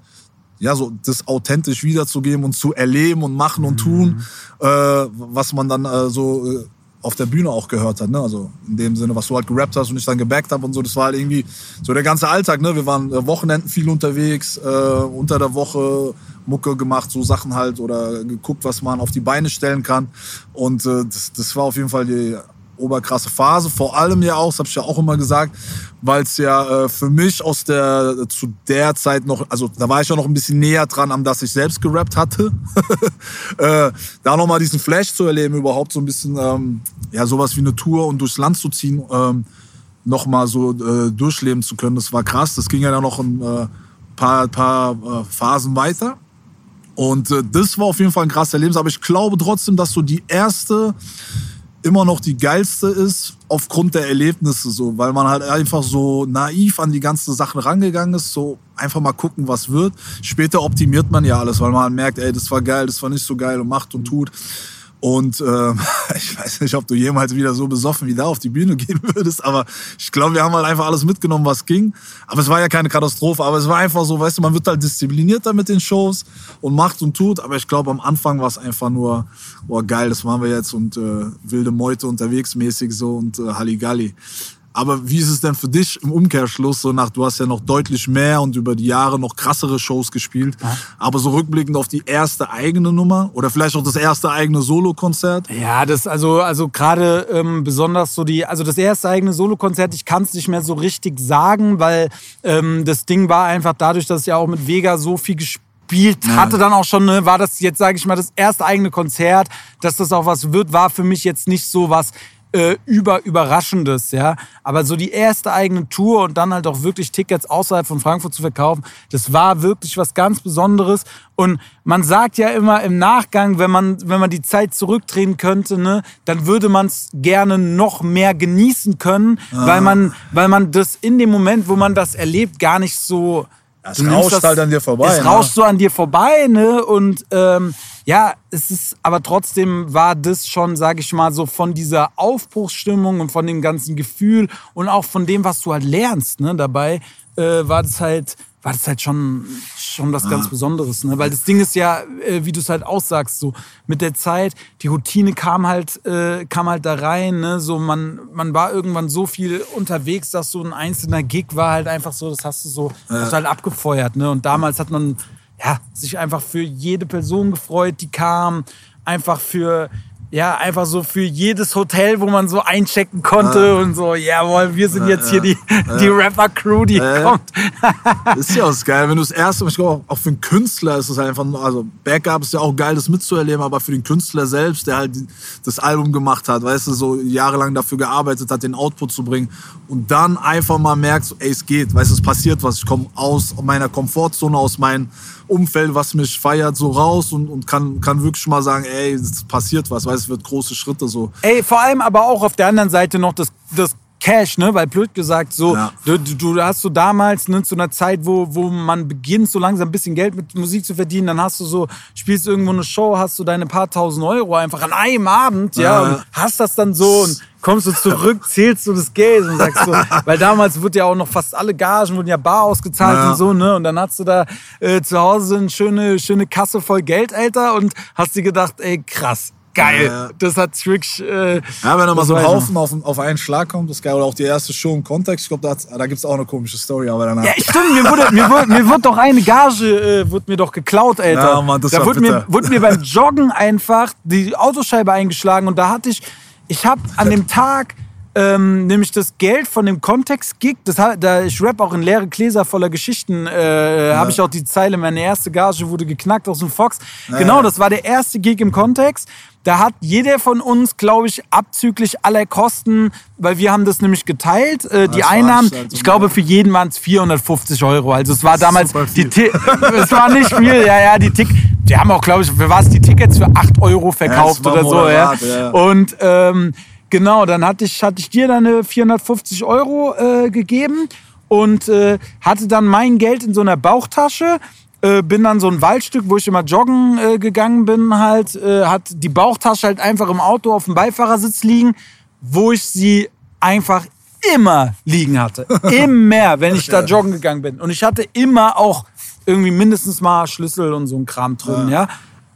Speaker 2: ja, so das authentisch wiederzugeben und zu erleben und machen und tun, äh, was man dann äh, so äh, auf der Bühne auch gehört hat, ne? Also in dem Sinne, was du halt gerappt hast und ich dann gebackt habe und so, das war halt irgendwie so der ganze Alltag, ne? Wir waren äh, Wochenenden viel unterwegs, äh, unter der Woche Mucke gemacht, so Sachen halt oder geguckt, was man auf die Beine stellen kann. Und äh, das, das war auf jeden Fall die oberkrasse Phase. Vor allem ja auch, das habe ich ja auch immer gesagt, weil es ja äh, für mich aus der zu der Zeit noch, also da war ich ja noch ein bisschen näher dran, am das ich selbst gerappt hatte. äh, da nochmal diesen Flash zu erleben, überhaupt so ein bisschen, ähm, ja, sowas wie eine Tour und durchs Land zu ziehen, ähm, nochmal so äh, durchleben zu können, das war krass. Das ging ja dann noch ein äh, paar, paar äh, Phasen weiter. Und äh, das war auf jeden Fall ein krasser Erlebnis. Aber ich glaube trotzdem, dass so die erste immer noch die geilste ist, aufgrund der Erlebnisse so, weil man halt einfach so naiv an die ganzen Sachen rangegangen ist, so einfach mal gucken, was wird. Später optimiert man ja alles, weil man merkt, ey, das war geil, das war nicht so geil und macht und tut. Und äh, ich weiß nicht, ob du jemals wieder so besoffen wie da auf die Bühne gehen würdest, aber ich glaube, wir haben halt einfach alles mitgenommen, was ging. Aber es war ja keine Katastrophe, aber es war einfach so, weißt du, man wird halt disziplinierter mit den Shows und macht und tut. Aber ich glaube, am Anfang war es einfach nur, boah, geil, das machen wir jetzt und äh, wilde Meute unterwegs mäßig so und äh, Halligalli. Aber wie ist es denn für dich im Umkehrschluss? So nach, du hast ja noch deutlich mehr und über die Jahre noch krassere Shows gespielt. Ja. Aber so rückblickend auf die erste eigene Nummer oder vielleicht auch das erste eigene Solokonzert?
Speaker 1: Ja, das also also gerade ähm, besonders so die also das erste eigene Solokonzert. Ich kann es nicht mehr so richtig sagen, weil ähm, das Ding war einfach dadurch, dass ich ja auch mit Vega so viel gespielt gespielt hatte dann auch schon, ne, war das jetzt, sage ich mal, das erste eigene Konzert, dass das auch was wird, war für mich jetzt nicht so was äh, über Überraschendes, ja. Aber so die erste eigene Tour und dann halt auch wirklich Tickets außerhalb von Frankfurt zu verkaufen, das war wirklich was ganz Besonderes. Und man sagt ja immer im Nachgang, wenn man, wenn man die Zeit zurückdrehen könnte, ne, dann würde man es gerne noch mehr genießen können, ah. weil man, weil man das in dem Moment, wo man das erlebt, gar nicht so
Speaker 2: es rauscht das, halt an dir vorbei.
Speaker 1: Es ne? rauscht so an dir vorbei, ne? Und ähm, ja, es ist, aber trotzdem war das schon, sag ich mal, so von dieser Aufbruchsstimmung und von dem ganzen Gefühl und auch von dem, was du halt lernst, ne, dabei, äh, war das halt war das halt schon, schon was ganz Besonderes. Ne? Weil das Ding ist ja, äh, wie du es halt aussagst, so mit der Zeit, die Routine kam halt, äh, kam halt da rein. Ne? So, man, man war irgendwann so viel unterwegs, dass so ein einzelner Gig war halt einfach so, das hast du so hast du halt abgefeuert. Ne? Und damals hat man ja, sich einfach für jede Person gefreut, die kam. Einfach für ja, einfach so für jedes Hotel, wo man so einchecken konnte ah. und so, jawohl, wir sind jetzt hier die, die Rapper-Crew, die kommt.
Speaker 2: ist ja auch geil, wenn du das erste Mal, ich glaube, auch für einen Künstler ist es einfach, also Backup ist ja auch geil, das mitzuerleben, aber für den Künstler selbst, der halt das Album gemacht hat, weißt du, so jahrelang dafür gearbeitet hat, den Output zu bringen und dann einfach mal merkst, ey, es geht, weißt du, es passiert was, ich komme aus meiner Komfortzone, aus meinem Umfeld, was mich feiert, so raus und, und kann, kann wirklich mal sagen, ey, es passiert was, weil es wird große Schritte so.
Speaker 1: Ey, vor allem aber auch auf der anderen Seite noch das, das Cash, ne? Weil blöd gesagt, so, ja. du, du hast so damals, ne, zu einer Zeit, wo, wo man beginnt, so langsam ein bisschen Geld mit Musik zu verdienen, dann hast du so, spielst irgendwo eine Show, hast du deine paar tausend Euro einfach an einem Abend, ja, ja. und hast das dann so und kommst du zurück, zählst du das Geld und sagst so, weil damals wurde ja auch noch fast alle Gagen wurden ja bar ausgezahlt ja. und so, ne? Und dann hast du da äh, zu Hause eine schöne, schöne Kasse voll Geld, Alter, und hast dir gedacht, ey, krass, geil. Ja. Das hat Trick. Äh,
Speaker 2: ja, wenn da mal so ein Haufen auf, auf einen Schlag kommt, das ist geil. Oder auch die erste Show im Kontext. Ich glaube, da, da gibt es auch eine komische Story. Aber danach.
Speaker 1: Ja, stimmt. Mir wurde, mir wurde, mir wurde doch eine Gage äh, wurde mir doch geklaut, Alter. Ja, Mann, das da war wurde mir, wurde mir beim Joggen einfach die Autoscheibe eingeschlagen. Und da hatte ich, ich habe an dem Tag ähm, nämlich das Geld von dem Kontext-Gig, da, ich rap auch in leere Gläser voller Geschichten, äh, ja. habe ich auch die Zeile, meine erste Gage wurde geknackt aus dem Fox. Ja. Genau, das war der erste Gig im Kontext. Da hat jeder von uns, glaube ich, abzüglich aller Kosten, weil wir haben das nämlich geteilt, äh, die Einnahmen, ich glaube, für jeden waren es 450 Euro. Also es war damals, die es war nicht viel, ja, ja, die Tick, die haben auch, glaube ich, für was die Tickets für 8 Euro verkauft ja, oder so, ja. ja. Und ähm, Genau, dann hatte ich, hatte ich dir dann 450 Euro äh, gegeben und äh, hatte dann mein Geld in so einer Bauchtasche. Äh, bin dann so ein Waldstück, wo ich immer joggen äh, gegangen bin, halt, äh, hat die Bauchtasche halt einfach im Auto auf dem Beifahrersitz liegen, wo ich sie einfach immer liegen hatte. Immer, wenn ich da joggen gegangen bin. Und ich hatte immer auch irgendwie mindestens mal Schlüssel und so ein Kram drin, ja. ja?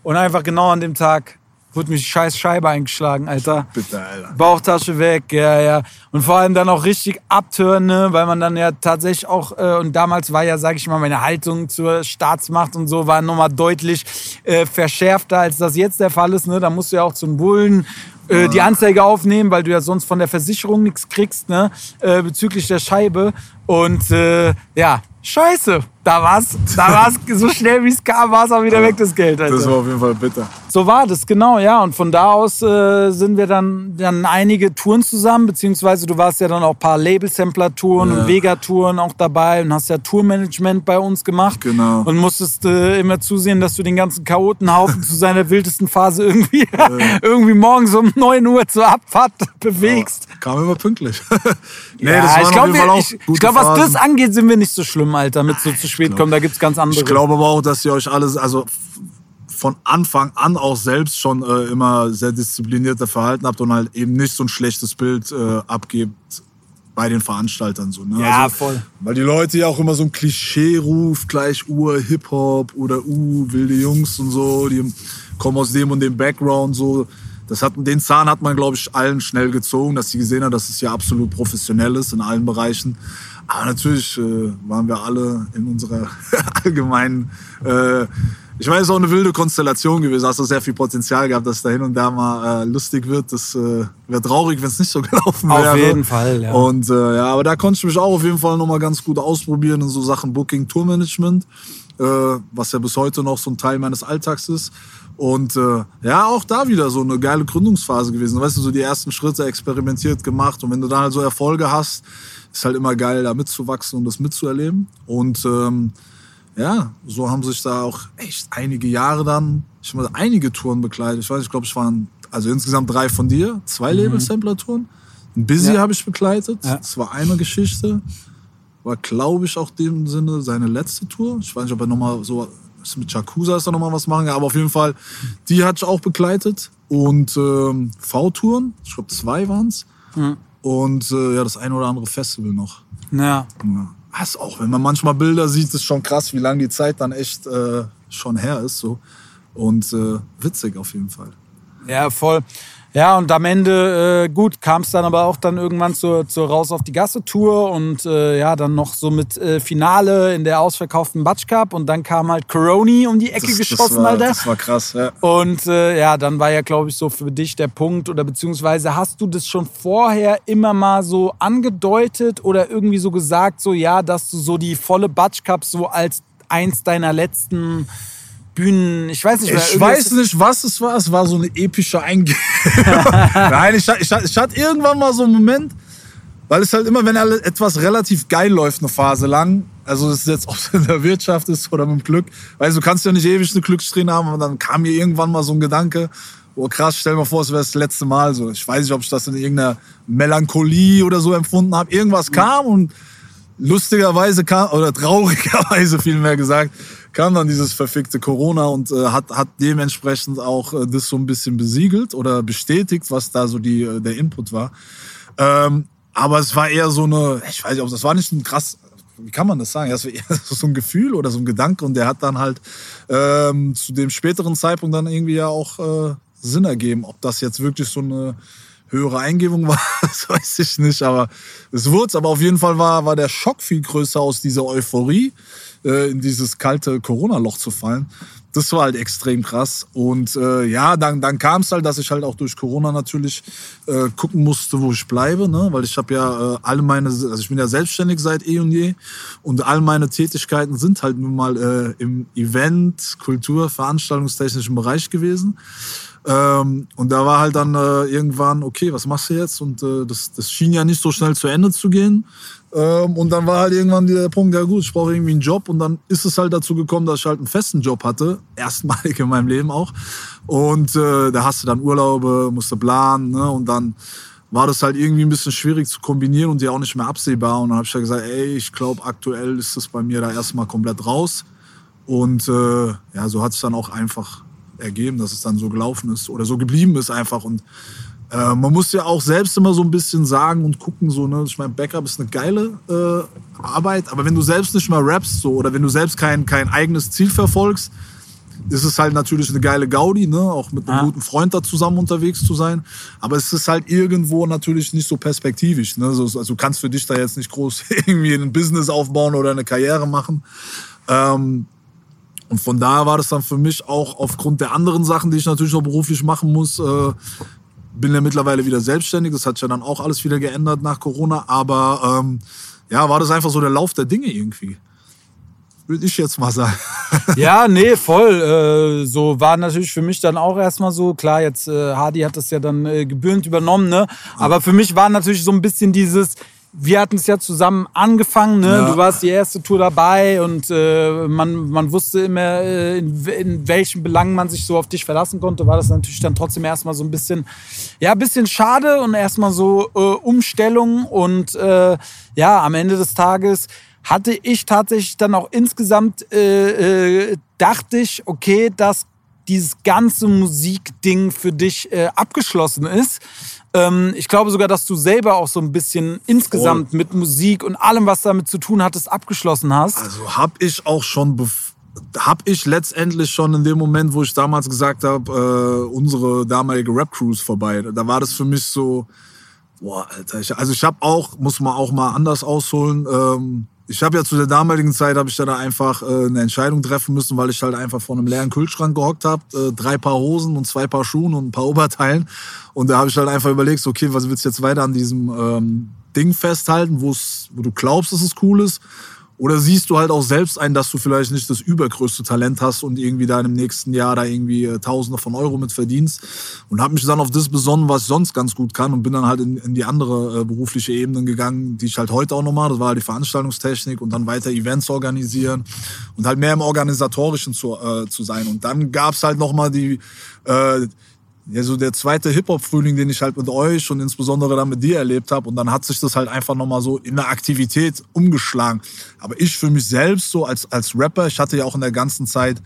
Speaker 1: Und einfach genau an dem Tag Wurde mich scheiß Scheibe eingeschlagen, Alter.
Speaker 2: Bitte, Alter.
Speaker 1: Bauchtasche weg, ja, ja. Und vor allem dann auch richtig abtören, ne? weil man dann ja tatsächlich auch, äh, und damals war ja, sag ich mal, meine Haltung zur Staatsmacht und so war nochmal deutlich äh, verschärfter, als das jetzt der Fall ist. Ne? Da musst du ja auch zum Bullen äh, die Anzeige aufnehmen, weil du ja sonst von der Versicherung nichts kriegst, ne? Äh, bezüglich der Scheibe. Und äh, ja, scheiße. da war's, da war's so schnell wie es kam, war es auch wieder weg, das Geld. Alter.
Speaker 2: Das war auf jeden Fall bitter.
Speaker 1: So war das, genau, ja. Und von da aus äh, sind wir dann, dann einige Touren zusammen, beziehungsweise du warst ja dann auch ein paar Label-Sampler-Touren
Speaker 2: Ja.
Speaker 1: und Vega-Touren auch dabei und hast ja Tourmanagement bei uns gemacht.
Speaker 2: Genau.
Speaker 1: Und musstest äh, immer zusehen, dass du den ganzen Chaotenhaufen zu seiner wildesten Phase irgendwie, irgendwie morgens um 9 Uhr zur Abfahrt bewegst.
Speaker 2: Kam immer pünktlich. nee,
Speaker 1: ja,
Speaker 2: das
Speaker 1: ich
Speaker 2: auf jeden Fall auch
Speaker 1: ich, ich
Speaker 2: gute
Speaker 1: glaub, was das angeht, sind wir nicht so schlimm, Alter, mit so zu spät kommen. Da gibt's ganz andere.
Speaker 2: Ich glaube aber auch, dass ihr euch alles, also von Anfang an auch selbst schon äh, immer sehr disziplinierter verhalten habt und halt eben nicht so ein schlechtes Bild äh, abgebt bei den Veranstaltern. So, ne?
Speaker 1: Ja,
Speaker 2: also,
Speaker 1: voll.
Speaker 2: Weil die Leute ja auch immer so ein Klischee ruft, gleich Ur Hip-Hop oder Uh, wilde Jungs und so, die kommen aus dem und dem Background so. Das hat, den Zahn hat man, glaube ich, allen schnell gezogen, dass sie gesehen haben, dass es ja absolut professionell ist in allen Bereichen. Aber natürlich äh, waren wir alle in unserer allgemeinen, äh, ich meine, es ist auch eine wilde Konstellation gewesen. Hast du sehr viel Potenzial gehabt, dass da hin und da mal äh, lustig wird. Das äh, wäre traurig, wenn es nicht so gelaufen
Speaker 1: Auf
Speaker 2: wäre.
Speaker 1: jeden Fall, ja.
Speaker 2: Und äh, ja, aber da konnte ich mich auch auf jeden Fall nochmal ganz gut ausprobieren in so Sachen Booking, Tourmanagement, äh, was ja bis heute noch so ein Teil meines Alltags ist. Und äh, ja, auch da wieder so eine geile Gründungsphase gewesen. Weißt du, so die ersten Schritte experimentiert gemacht. Und wenn du dann halt so Erfolge hast, ist halt immer geil, da mitzuwachsen und das mitzuerleben. Und ähm, ja, so haben sich da auch echt einige Jahre dann, ich habe einige Touren begleitet. Ich weiß, ich glaube, es waren also insgesamt drei von dir, zwei Label-Sampler-Touren. Ein Busy
Speaker 1: Mhm. Ja.
Speaker 2: habe ich begleitet.
Speaker 1: Ja.
Speaker 2: Das war eine Geschichte. War, glaube ich, auch in dem Sinne seine letzte Tour. Ich weiß nicht, ob er nochmal so mit Jakuza ist da nochmal was machen, aber auf jeden Fall, die hatte ich auch begleitet. Und ähm, V-Touren, ich glaube zwei waren es.
Speaker 1: Mhm.
Speaker 2: Und äh, ja, das ein oder andere Festival noch.
Speaker 1: Ja.
Speaker 2: Ja. Das auch, wenn man manchmal Bilder sieht, ist schon krass, wie lange die Zeit dann echt äh, schon her ist. So. Und äh, witzig auf jeden Fall.
Speaker 1: Ja, voll. Ja, und am Ende, äh, gut, kam es dann aber auch dann irgendwann zur, zur Raus auf die Gasse-Tour und äh, ja, dann noch so mit äh, Finale in der ausverkauften Batsch Cup und dann kam halt Coroni um die Ecke
Speaker 2: Das,
Speaker 1: geschossen,
Speaker 2: das war,
Speaker 1: Alter.
Speaker 2: Das war krass, ja.
Speaker 1: Und äh, ja, dann war ja, glaube ich, so für dich der Punkt oder beziehungsweise hast du das schon vorher immer mal so angedeutet oder irgendwie so gesagt, so ja, dass du so die volle Batsch Cup so als eins deiner letzten Bühnen, ich weiß nicht.
Speaker 2: Ich weiß nicht, was es war. Es war so eine epische Eingebung. Nein, ich, ich, ich hatte irgendwann mal so einen Moment, weil es halt immer, wenn etwas relativ geil läuft, eine Phase lang, also das ist jetzt, ob es in der Wirtschaft ist oder mit dem Glück, weißt du, kannst ja nicht ewig eine Glückssträhne haben, aber dann kam mir irgendwann mal so ein Gedanke, oh krass, stell mal vor, es wäre das letzte Mal so. Ich weiß nicht, ob ich das in irgendeiner Melancholie oder so empfunden habe. Irgendwas kam und lustigerweise kam, oder traurigerweise vielmehr gesagt, kam dann dieses verfickte Corona und äh, hat, hat dementsprechend auch äh, das so ein bisschen besiegelt oder bestätigt, was da so die, äh, der Input war. Ähm, aber es war eher so eine, ich weiß nicht, ob das war nicht ein krass, wie kann man das sagen? Das war eher so ein Gefühl oder so ein Gedanke und der hat dann halt ähm, zu dem späteren Zeitpunkt dann irgendwie ja auch äh, Sinn ergeben. Ob das jetzt wirklich so eine höhere Eingebung war, das weiß ich nicht, aber es wurde Aber auf jeden Fall war, war der Schock viel größer aus dieser Euphorie, äh, in dieses kalte Corona-Loch zu fallen. Das war halt extrem krass. Und äh, ja, dann, dann kam es halt, dass ich halt auch durch Corona natürlich äh, gucken musste, wo ich bleibe. Ne? Weil ich habe ja äh, alle meine, also ich bin ja selbstständig seit eh und je. Und all meine Tätigkeiten sind halt nun mal äh, im Event, Kultur, veranstaltungstechnischen Bereich gewesen. Ähm, und da war halt dann äh, irgendwann, okay, was machst du jetzt? Und äh, das, das schien ja nicht so schnell zu Ende zu gehen. Ähm, und dann war halt irgendwann der Punkt, ja gut, ich brauche irgendwie einen Job. Und dann ist es halt dazu gekommen, dass ich halt einen festen Job hatte. Erstmalig in meinem Leben auch. Und äh, da hast du dann Urlaube, musst du planen. Ne? Und dann war das halt irgendwie ein bisschen schwierig zu kombinieren und ja auch nicht mehr absehbar. Und dann habe ich ja gesagt, ey, ich glaube, aktuell ist das bei mir da erstmal komplett raus. Und äh, ja, so hat es dann auch einfach ergeben, dass es dann so gelaufen ist oder so geblieben ist einfach. Und äh, man muss ja auch selbst immer so ein bisschen sagen und gucken, so, ne? Ich meine, Backup ist eine geile äh, Arbeit, aber wenn du selbst nicht mal rappst so, oder wenn du selbst kein, kein eigenes Ziel verfolgst, ist es halt natürlich eine geile Gaudi, ne? auch mit einem
Speaker 1: Ja.
Speaker 2: guten Freund da zusammen unterwegs zu sein. Aber es ist halt irgendwo natürlich nicht so perspektivisch. Ne? So, also du kannst für dich da jetzt nicht groß irgendwie ein Business aufbauen oder eine Karriere machen. Ähm, und von daher war das dann für mich auch aufgrund der anderen Sachen, die ich natürlich noch beruflich machen muss, äh, bin ja mittlerweile wieder selbstständig. Das hat sich ja dann auch alles wieder geändert nach Corona. Aber ähm, ja, war das einfach so der Lauf der Dinge irgendwie. würde ich jetzt mal sagen.
Speaker 1: ja, nee, voll. Äh, so war natürlich für mich dann auch erstmal so. Klar, jetzt äh, Hardy hat das ja dann äh, gebührend übernommen, ne? Aber für mich war natürlich so ein bisschen dieses, wir hatten es ja zusammen angefangen, ne? Ja. Du warst die erste Tour dabei und äh, man, man wusste immer, äh, in, in welchen Belangen man sich so auf dich verlassen konnte, war das natürlich dann trotzdem erstmal so ein bisschen, ja, ein bisschen schade und erstmal so äh, Umstellung und äh, ja, am Ende des Tages hatte ich tatsächlich dann auch insgesamt, äh, äh, dachte ich, okay, dass dieses ganze Musikding für dich äh, abgeschlossen ist. Ähm, ich glaube sogar, dass du selber auch so ein bisschen insgesamt Voll. mit Musik und allem, was damit zu tun hattest, abgeschlossen hast.
Speaker 2: Also habe ich auch schon, habe ich letztendlich schon in dem Moment, wo ich damals gesagt habe, äh, unsere damalige Rap-Cruise vorbei. Da war das für mich so, boah, Alter. Ich, also ich habe auch, muss man auch mal anders ausholen. Ähm, ich habe ja zu der damaligen Zeit habe ich da einfach äh, eine Entscheidung treffen müssen, weil ich halt einfach vor einem leeren Kühlschrank gehockt habe, äh, drei Paar Hosen und zwei Paar Schuhen und ein paar Oberteilen. Und da habe ich halt einfach überlegt, okay, was willst du jetzt weiter an diesem ähm, Ding festhalten, wo du glaubst, dass es cool ist oder siehst du halt auch selbst ein, dass du vielleicht nicht das übergrößte Talent hast und irgendwie da im nächsten Jahr da irgendwie äh, Tausende von Euro mit verdienst? Und habe mich dann auf das besonnen, was ich sonst ganz gut kann und bin dann halt in, in die andere äh, berufliche Ebene gegangen, die ich halt heute auch noch mache. Das war halt die Veranstaltungstechnik und dann weiter Events organisieren und halt mehr im Organisatorischen zu, äh, zu sein. Und dann gab's halt noch mal die... Äh, ja, so der zweite Hip-Hop-Frühling, den ich halt mit euch und insbesondere dann mit dir erlebt habe. Und dann hat sich das halt einfach nochmal so in der Aktivität umgeschlagen. Aber ich für mich selbst so als, als Rapper, ich hatte ja auch in der ganzen Zeit,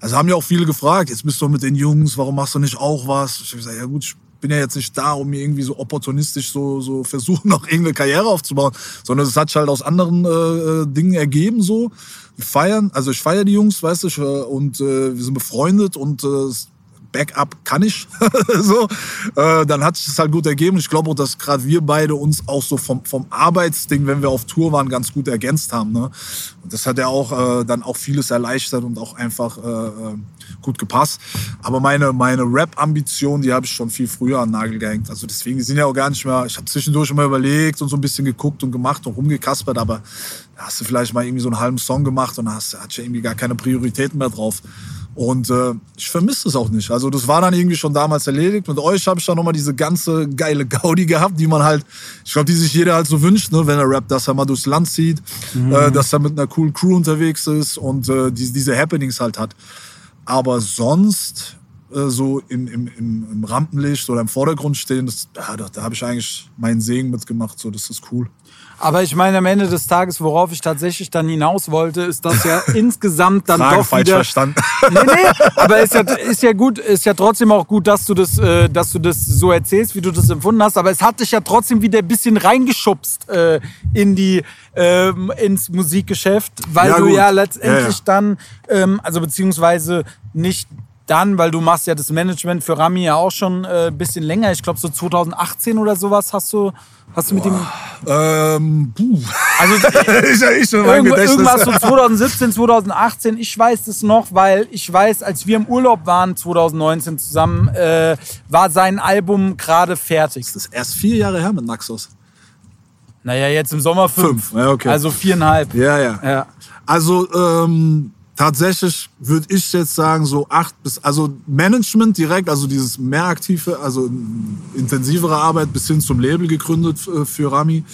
Speaker 2: also haben ja auch viele gefragt, jetzt bist du mit den Jungs, warum machst du nicht auch was? Ich habe gesagt, ja gut, ich bin ja jetzt nicht da, um mir irgendwie so opportunistisch so, so versuchen, noch irgendeine Karriere aufzubauen, sondern es hat sich halt aus anderen äh, äh Dingen ergeben so. Wir feiern, also ich feiere die Jungs, weißt du, äh, und äh, wir sind befreundet und äh, Backup kann ich. so, äh, dann hat sich das halt gut ergeben. Ich glaube auch, dass gerade wir beide uns auch so vom, vom Arbeitsding, wenn wir auf Tour waren, ganz gut ergänzt haben. Ne? Und das hat ja auch äh, dann auch vieles erleichtert und auch einfach äh, äh gut gepasst. Aber meine, meine Rap-Ambition, die habe ich schon viel früher an den Nagel gehängt. Also deswegen sind ja auch gar nicht mehr, ich habe zwischendurch immer überlegt und so ein bisschen geguckt und gemacht und rumgekaspert, aber da hast du vielleicht mal irgendwie so einen halben Song gemacht und hast, hast ja irgendwie gar keine Prioritäten mehr drauf. Und äh, ich vermisse es auch nicht. Also das war dann irgendwie schon damals erledigt. Mit euch habe ich dann nochmal diese ganze geile Gaudi gehabt, die man halt, ich glaube, die sich jeder halt so wünscht, ne, wenn er rappt, dass er mal durchs Land zieht, mhm. äh, dass er mit einer coolen Crew unterwegs ist und äh, die, diese Happenings halt hat. Aber sonst äh, so im, im, im Rampenlicht oder im Vordergrund stehen, das, ja, da, da habe ich eigentlich meinen Segen mitgemacht. So, das ist cool.
Speaker 1: Aber ich meine, am Ende des Tages, worauf ich tatsächlich dann hinaus wollte, ist, dass ja insgesamt dann Frage doch falsch wieder...
Speaker 2: verstanden.
Speaker 1: Nee, nee, aber ist ja, ist ja gut, ist ja trotzdem auch gut, dass du das, äh, dass du das so erzählst, wie du das empfunden hast. Aber es hat dich ja trotzdem wieder ein bisschen reingeschubst äh, in die, äh, ins Musikgeschäft, weil ja, du ja letztendlich ja, ja. dann, ähm, also beziehungsweise nicht dann, weil du machst ja das Management für Rami ja auch schon ein äh, bisschen länger. Ich glaube so 2018 oder sowas hast du, hast du mit ihm.
Speaker 2: Ähm, puh.
Speaker 1: Also ich, ich irgend, irgendwas so 2017, 2018. Ich weiß das noch, weil ich weiß, als wir im Urlaub waren 2019 zusammen, äh, war sein Album gerade fertig.
Speaker 2: Das ist erst vier Jahre her mit Naxos.
Speaker 1: Naja, jetzt im Sommer fünf. fünf. Ja, okay. Also viereinhalb.
Speaker 2: Ja, ja. ja. Also ähm, tatsächlich würde ich jetzt sagen, so acht bis, also Management direkt, also dieses mehr aktive, also intensivere Arbeit bis hin zum Label gegründet äh, für Rami.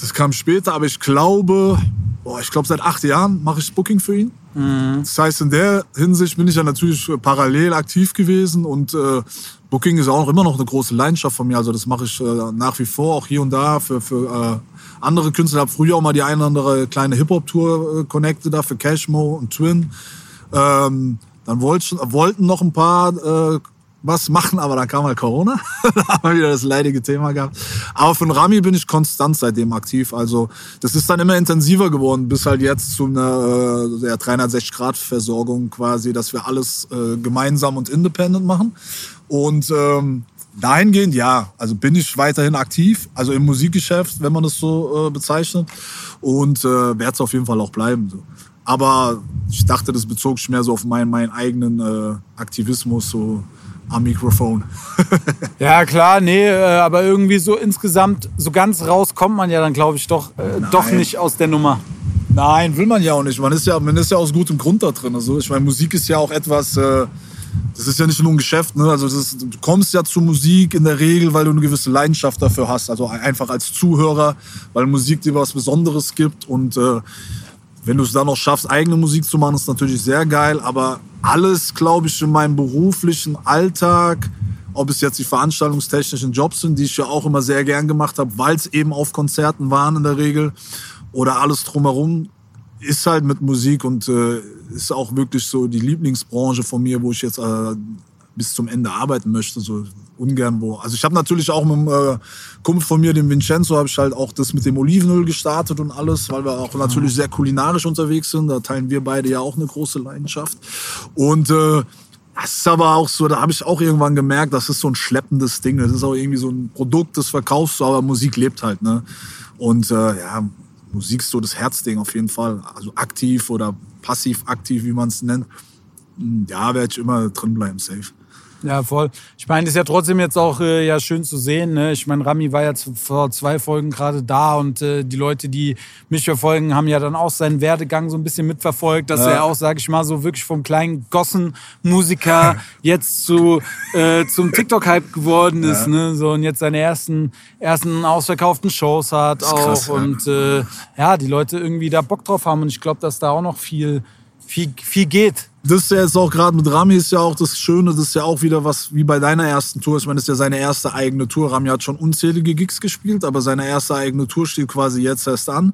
Speaker 2: Das kam später, aber ich glaube, boah, ich glaube seit acht Jahren mache ich Booking für ihn. Mhm. Das heißt, in der Hinsicht bin ich ja natürlich parallel aktiv gewesen und äh, Booking ist auch immer noch eine große Leidenschaft von mir. Also das mache ich äh, nach wie vor, auch hier und da für, für äh, andere Künstler. Ich habe früher auch mal die eine oder andere kleine Hip-Hop-Tour äh, connected da für Cashmo und Twin. Ähm, dann wollt, wollten noch ein paar äh, was machen, aber dann kam halt Corona. da haben wir wieder das leidige Thema gehabt. Aber von Rami bin ich konstant seitdem aktiv. Also das ist dann immer intensiver geworden, bis halt jetzt zu einer äh, 360-Grad-Versorgung quasi, dass wir alles äh, gemeinsam und independent machen. Und ähm, Dahingehend ja, also bin ich weiterhin aktiv, also im Musikgeschäft, wenn man das so äh, bezeichnet. Und äh, werde es auf jeden Fall auch bleiben. So. Aber ich dachte, das bezog sich mehr so auf meinen, meinen eigenen äh, Aktivismus so am Mikrofon.
Speaker 1: ja, klar, nee, äh, aber irgendwie so insgesamt, so ganz raus kommt man ja dann, glaube ich, doch, äh, doch nicht aus der Nummer.
Speaker 2: Nein, will man ja auch nicht. Man ist ja, man ist ja aus gutem Grund da drin. Also ich meine, Musik ist ja auch etwas, äh, das ist ja nicht nur ein Geschäft. Ne? Also ist, du kommst ja zu Musik in der Regel, weil du eine gewisse Leidenschaft dafür hast. Also einfach als Zuhörer, weil Musik dir was Besonderes gibt. Und äh, wenn du es dann noch schaffst, eigene Musik zu machen, ist natürlich sehr geil. Aber alles, glaube ich, in meinem beruflichen Alltag, ob es jetzt die veranstaltungstechnischen Jobs sind, die ich ja auch immer sehr gern gemacht habe, weil es eben auf Konzerten waren in der Regel oder alles drumherum, ist halt mit Musik und äh, ist auch wirklich so die Lieblingsbranche von mir, wo ich jetzt äh, bis zum Ende arbeiten möchte. So ungern wo. Also ich habe natürlich auch mit einem äh, Kumpel von mir, dem Vincenzo, habe ich halt auch das mit dem Olivenöl gestartet und alles, weil wir auch natürlich sehr kulinarisch unterwegs sind. Da teilen wir beide ja auch eine große Leidenschaft. Und äh, das ist aber auch so, da habe ich auch irgendwann gemerkt, das ist so ein schleppendes Ding. Das ist auch irgendwie so ein Produkt, das verkaufst du, aber Musik lebt halt. Ne? Und äh, ja, Musik ist so das Herzding auf jeden Fall. Also aktiv oder passiv aktiv, wie man es nennt. Hm, ja, werde ich immer drin bleiben, safe.
Speaker 1: Ja, voll. Ich meine, ist ja trotzdem jetzt auch äh, ja schön zu sehen. Ne? Ich meine, Rami war jetzt vor zwei Folgen gerade da und äh, die Leute, die mich verfolgen, haben ja dann auch seinen Werdegang so ein bisschen mitverfolgt, dass ja. er auch, sage ich mal, so wirklich vom kleinen Gossen-Musiker jetzt zu äh, zum TikTok-Hype geworden ist. Ja. Ne? So und jetzt seine ersten ersten ausverkauften Shows hat auch krass, und äh, ja, die Leute irgendwie da Bock drauf haben und ich glaube, dass da auch noch viel viel viel geht
Speaker 2: das ist ja jetzt auch gerade mit Rami ist ja auch das Schöne, das ist ja auch wieder was wie bei deiner ersten Tour. Ich meine, das ist ja seine erste eigene Tour. Rami hat schon unzählige Gigs gespielt, aber seine erste eigene Tour steht quasi jetzt erst an.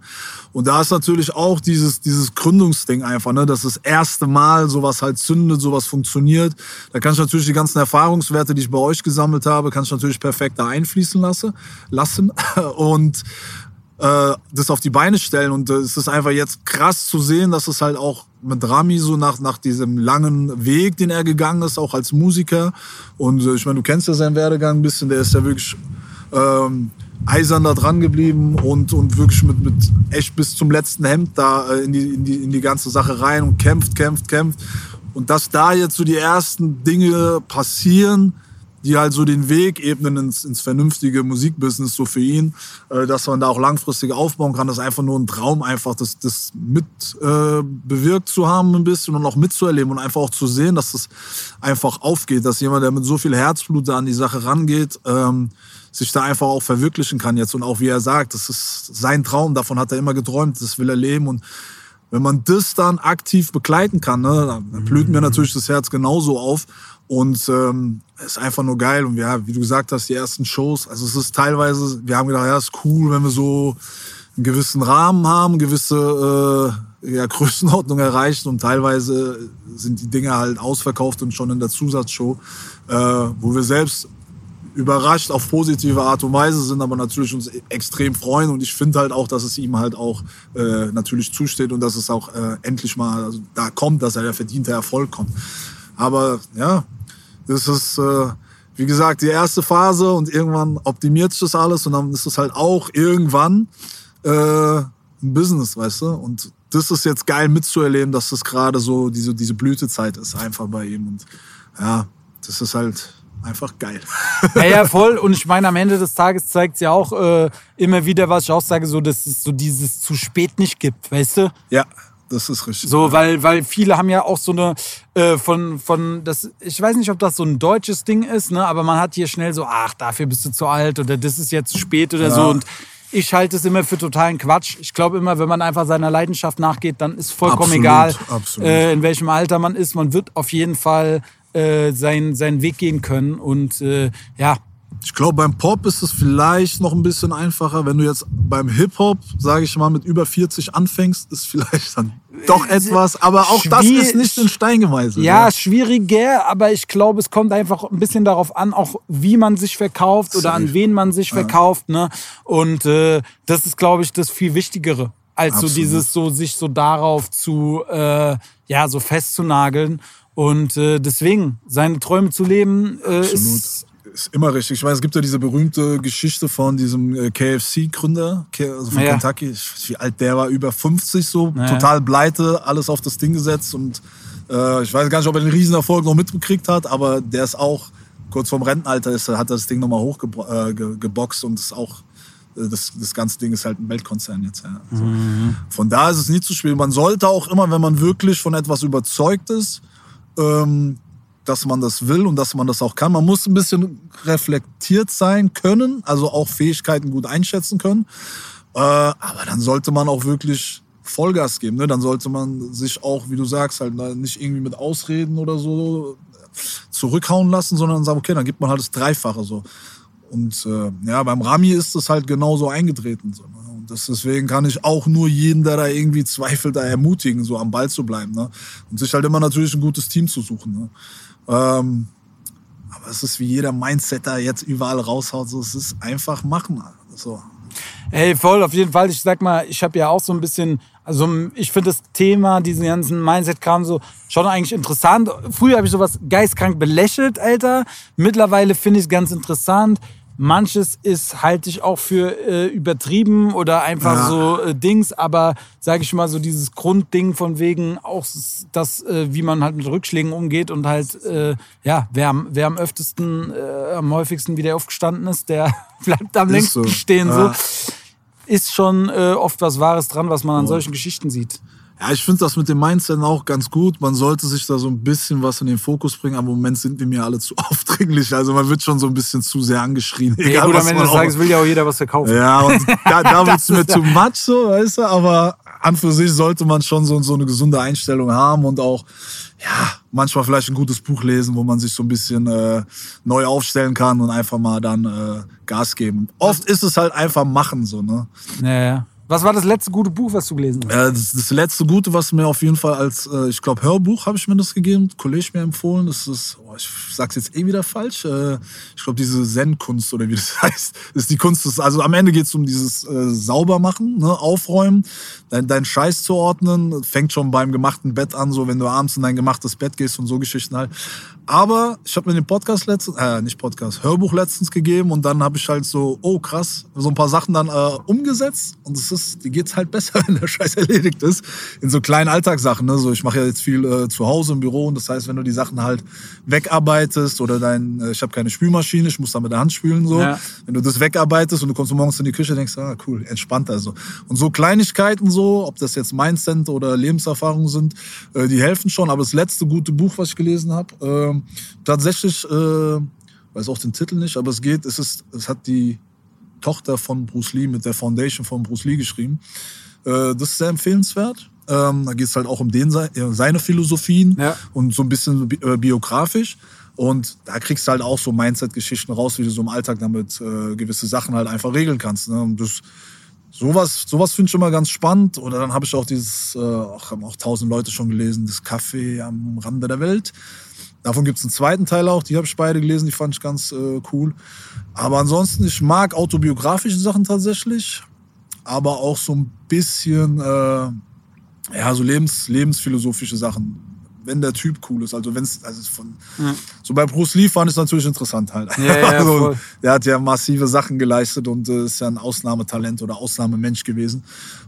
Speaker 2: Und da ist natürlich auch dieses, dieses Gründungsding einfach, ne, dass das erste Mal sowas halt zündet, sowas funktioniert. Da kann ich natürlich die ganzen Erfahrungswerte, die ich bei euch gesammelt habe, kann ich natürlich perfekt da einfließen lassen. lassen. Und äh, das auf die Beine stellen. Und äh, es ist einfach jetzt krass zu sehen, dass es halt auch mit Rami so nach, nach diesem langen Weg, den er gegangen ist, auch als Musiker. Und äh, ich meine, du kennst ja seinen Werdegang ein bisschen, der ist ja wirklich ähm, eisern da dran geblieben und, und wirklich mit, mit echt bis zum letzten Hemd da äh, in, die, in, die, in die ganze Sache rein und kämpft, kämpft, kämpft. Und dass da jetzt so die ersten Dinge passieren, die halt so den Weg ebnen ins, ins vernünftige Musikbusiness so für ihn, äh, dass man da auch langfristig aufbauen kann. Das ist einfach nur ein Traum, einfach das, das mit äh, bewirkt zu haben ein bisschen und auch mitzuerleben und einfach auch zu sehen, dass das einfach aufgeht, dass jemand, der mit so viel Herzblut da an die Sache rangeht, ähm, sich da einfach auch verwirklichen kann jetzt und auch wie er sagt, das ist sein Traum, davon hat er immer geträumt, das will er leben und wenn man das dann aktiv begleiten kann, ne, dann blüht mir natürlich das Herz genauso auf. Und ähm, ist einfach nur geil. Und ja, wie du gesagt hast, die ersten Shows, also es ist teilweise, wir haben gedacht, ja, ist cool, wenn wir so einen gewissen Rahmen haben, gewisse äh, ja, Größenordnung erreichen. Und teilweise sind die Dinge halt ausverkauft und schon in der Zusatzshow, äh, wo wir selbst überrascht auf positive Art und Weise sind, aber natürlich uns extrem freuen. Und ich finde halt auch, dass es ihm halt auch äh, natürlich zusteht und dass es auch äh, endlich mal also da kommt, dass er der verdiente Erfolg kommt. Aber ja, das ist, äh, wie gesagt, die erste Phase und irgendwann optimiert sich das alles und dann ist es halt auch irgendwann äh, ein Business, weißt du? Und das ist jetzt geil mitzuerleben, dass das gerade so diese, diese Blütezeit ist einfach bei ihm. Und ja, das ist halt einfach geil.
Speaker 1: Ja, ja, voll. Und ich meine, am Ende des Tages zeigt es ja auch äh, immer wieder, was ich auch sage, so, dass es so dieses zu spät nicht gibt, weißt du?
Speaker 2: Ja, das ist richtig.
Speaker 1: So, weil, weil viele haben ja auch so eine äh, von, von das, ich weiß nicht, ob das so ein deutsches Ding ist, ne, aber man hat hier schnell so, ach, dafür bist du zu alt oder das ist jetzt zu spät oder ja. so. Und ich halte es immer für totalen Quatsch. Ich glaube immer, wenn man einfach seiner Leidenschaft nachgeht, dann ist vollkommen absolut, egal, absolut. Äh, in welchem Alter man ist. Man wird auf jeden Fall äh, seinen, seinen Weg gehen können. Und äh, ja,
Speaker 2: ich glaube, beim Pop ist es vielleicht noch ein bisschen einfacher. Wenn du jetzt beim Hip-Hop, sage ich mal, mit über 40 anfängst, ist vielleicht dann doch äh, etwas. Aber auch das ist nicht in Stein gemeißelt.
Speaker 1: Ja, ja, schwieriger, aber ich glaube, es kommt einfach ein bisschen darauf an, auch wie man sich verkauft oder an wen man sich verkauft. Ne? Und äh, das ist, glaube ich, das viel Wichtigere als Absolut. so dieses so sich so darauf zu äh, ja so festzunageln und äh, deswegen seine Träume zu leben äh, ist
Speaker 2: ist immer richtig. Ich meine, es gibt ja diese berühmte Geschichte von diesem äh, KFC-Gründer, also von ja. Kentucky. Ich weiß, wie alt der war, über 50 so, ja. total pleite, alles auf das Ding gesetzt. Und äh, ich weiß gar nicht, ob er den Riesenerfolg noch mitbekriegt hat, aber der ist auch kurz vorm Rentenalter, ist, hat das Ding nochmal hochgeboxt äh, und ist auch äh, das, das ganze Ding ist halt ein Weltkonzern jetzt. Ja. Also mhm. Von da ist es nie zu schwierig. Man sollte auch immer, wenn man wirklich von etwas überzeugt ist, ähm, dass man das will und dass man das auch kann. Man muss ein bisschen reflektiert sein können, also auch Fähigkeiten gut einschätzen können. Äh, aber dann sollte man auch wirklich Vollgas geben. Ne? Dann sollte man sich auch, wie du sagst, halt nicht irgendwie mit Ausreden oder so zurückhauen lassen, sondern sagen, okay, dann gibt man halt das Dreifache so. Und äh, ja, beim Rami ist das halt genauso eingetreten. So, ne? Und das, deswegen kann ich auch nur jeden, der da irgendwie zweifelt, da ermutigen, so am Ball zu bleiben. Ne? Und sich halt immer natürlich ein gutes Team zu suchen. Ne? Ähm, aber es ist wie jeder Mindsetter jetzt überall raushaut, so es ist einfach machen. So.
Speaker 1: Hey, voll, auf jeden Fall. Ich sag mal, ich habe ja auch so ein bisschen, also ich finde das Thema, diesen ganzen Mindset-Kram so schon eigentlich interessant. Früher habe ich sowas geistkrank belächelt, Alter. Mittlerweile finde ich es ganz interessant. Manches ist halte ich auch für äh, übertrieben oder einfach ja. so äh, Dings, aber sage ich mal so dieses Grundding von wegen auch das, äh, wie man halt mit Rückschlägen umgeht und halt äh, ja wer, wer am öftesten, äh, am häufigsten wieder aufgestanden ist, der bleibt am längsten so. stehen ja. so ist schon äh, oft was Wahres dran, was man an solchen Geschichten sieht.
Speaker 2: Ja, ich finde das mit dem Mindset auch ganz gut. Man sollte sich da so ein bisschen was in den Fokus bringen. Aber im Moment sind wir mir alle zu aufdringlich. Also man wird schon so ein bisschen zu sehr angeschrien.
Speaker 1: Ja, Egal, gut, am Ende des Tages will ja auch jeder was verkaufen.
Speaker 2: Ja, und da, da wird es mir too much so, weißt du. Aber an für sich sollte man schon so, so eine gesunde Einstellung haben und auch, ja, manchmal vielleicht ein gutes Buch lesen, wo man sich so ein bisschen äh, neu aufstellen kann und einfach mal dann äh, Gas geben. Oft ist es halt einfach machen so, ne?
Speaker 1: Ja, ja. Was war das letzte gute Buch, was du gelesen hast?
Speaker 2: Äh, das, das, letzte gute, was mir auf jeden Fall als, äh, ich glaube, Hörbuch habe ich mir das gegeben, Kollege mir empfohlen. Das ist, oh, ich sag's jetzt eh wieder falsch. Äh, ich glaube, diese Zen-Kunst oder wie das heißt, ist die Kunst. Des, also am Ende geht's um dieses äh, Saubermachen, ne, Aufräumen, dein, dein Scheiß zu ordnen. Fängt schon beim gemachten Bett an, so wenn du abends in dein gemachtes Bett gehst und so Geschichten halt. Aber ich habe mir den Podcast letztens, äh, nicht Podcast, Hörbuch letztens gegeben und dann habe ich halt so, oh krass, so ein paar Sachen dann äh, umgesetzt und es ist, die geht's halt besser, wenn der Scheiß erledigt ist. In so kleinen Alltagssachen, ne? So ich mache ja jetzt viel äh, zu Hause im Büro und das heißt, wenn du die Sachen halt wegarbeitest oder dein, äh, ich habe keine Spülmaschine, ich muss da mit der Hand spülen so. Ja. Wenn du das wegarbeitest und du kommst morgens in die Küche, denkst, ah cool, entspannt also. Und so Kleinigkeiten so, ob das jetzt Mindset oder Lebenserfahrungen sind, äh, die helfen schon. Aber das letzte gute Buch, was ich gelesen habe, äh, ähm, tatsächlich, äh, weiß auch den Titel nicht, aber es geht, es ist, es hat die Tochter von Bruce Lee mit der Foundation von Bruce Lee geschrieben. Äh, das ist sehr empfehlenswert. Ähm, da geht es halt auch um den, seine Philosophien ja. und so ein bisschen äh, biografisch. Und da kriegst du halt auch so Mindset-Geschichten raus, wie du so im Alltag damit äh, gewisse Sachen halt einfach regeln kannst. Ne? Und das, sowas, sowas finde ich immer ganz spannend. Oder dann habe ich auch dieses, äh, auch, haben auch tausend Leute schon gelesen, das Café am Rande der Welt. Davon gibt es einen zweiten Teil auch, die habe ich beide gelesen, die fand ich ganz äh, cool. Aber ansonsten, ich mag autobiografische Sachen tatsächlich, aber auch so ein bisschen, äh, ja, so lebens, lebensphilosophische Sachen wenn der Typ cool ist. Also wenn es also von ja. so bei Bruce Lee fand es natürlich interessant halt. Ja, ja, also, der hat ja massive Sachen geleistet und äh, ist ja ein Ausnahmetalent oder Ausnahmemensch gewesen.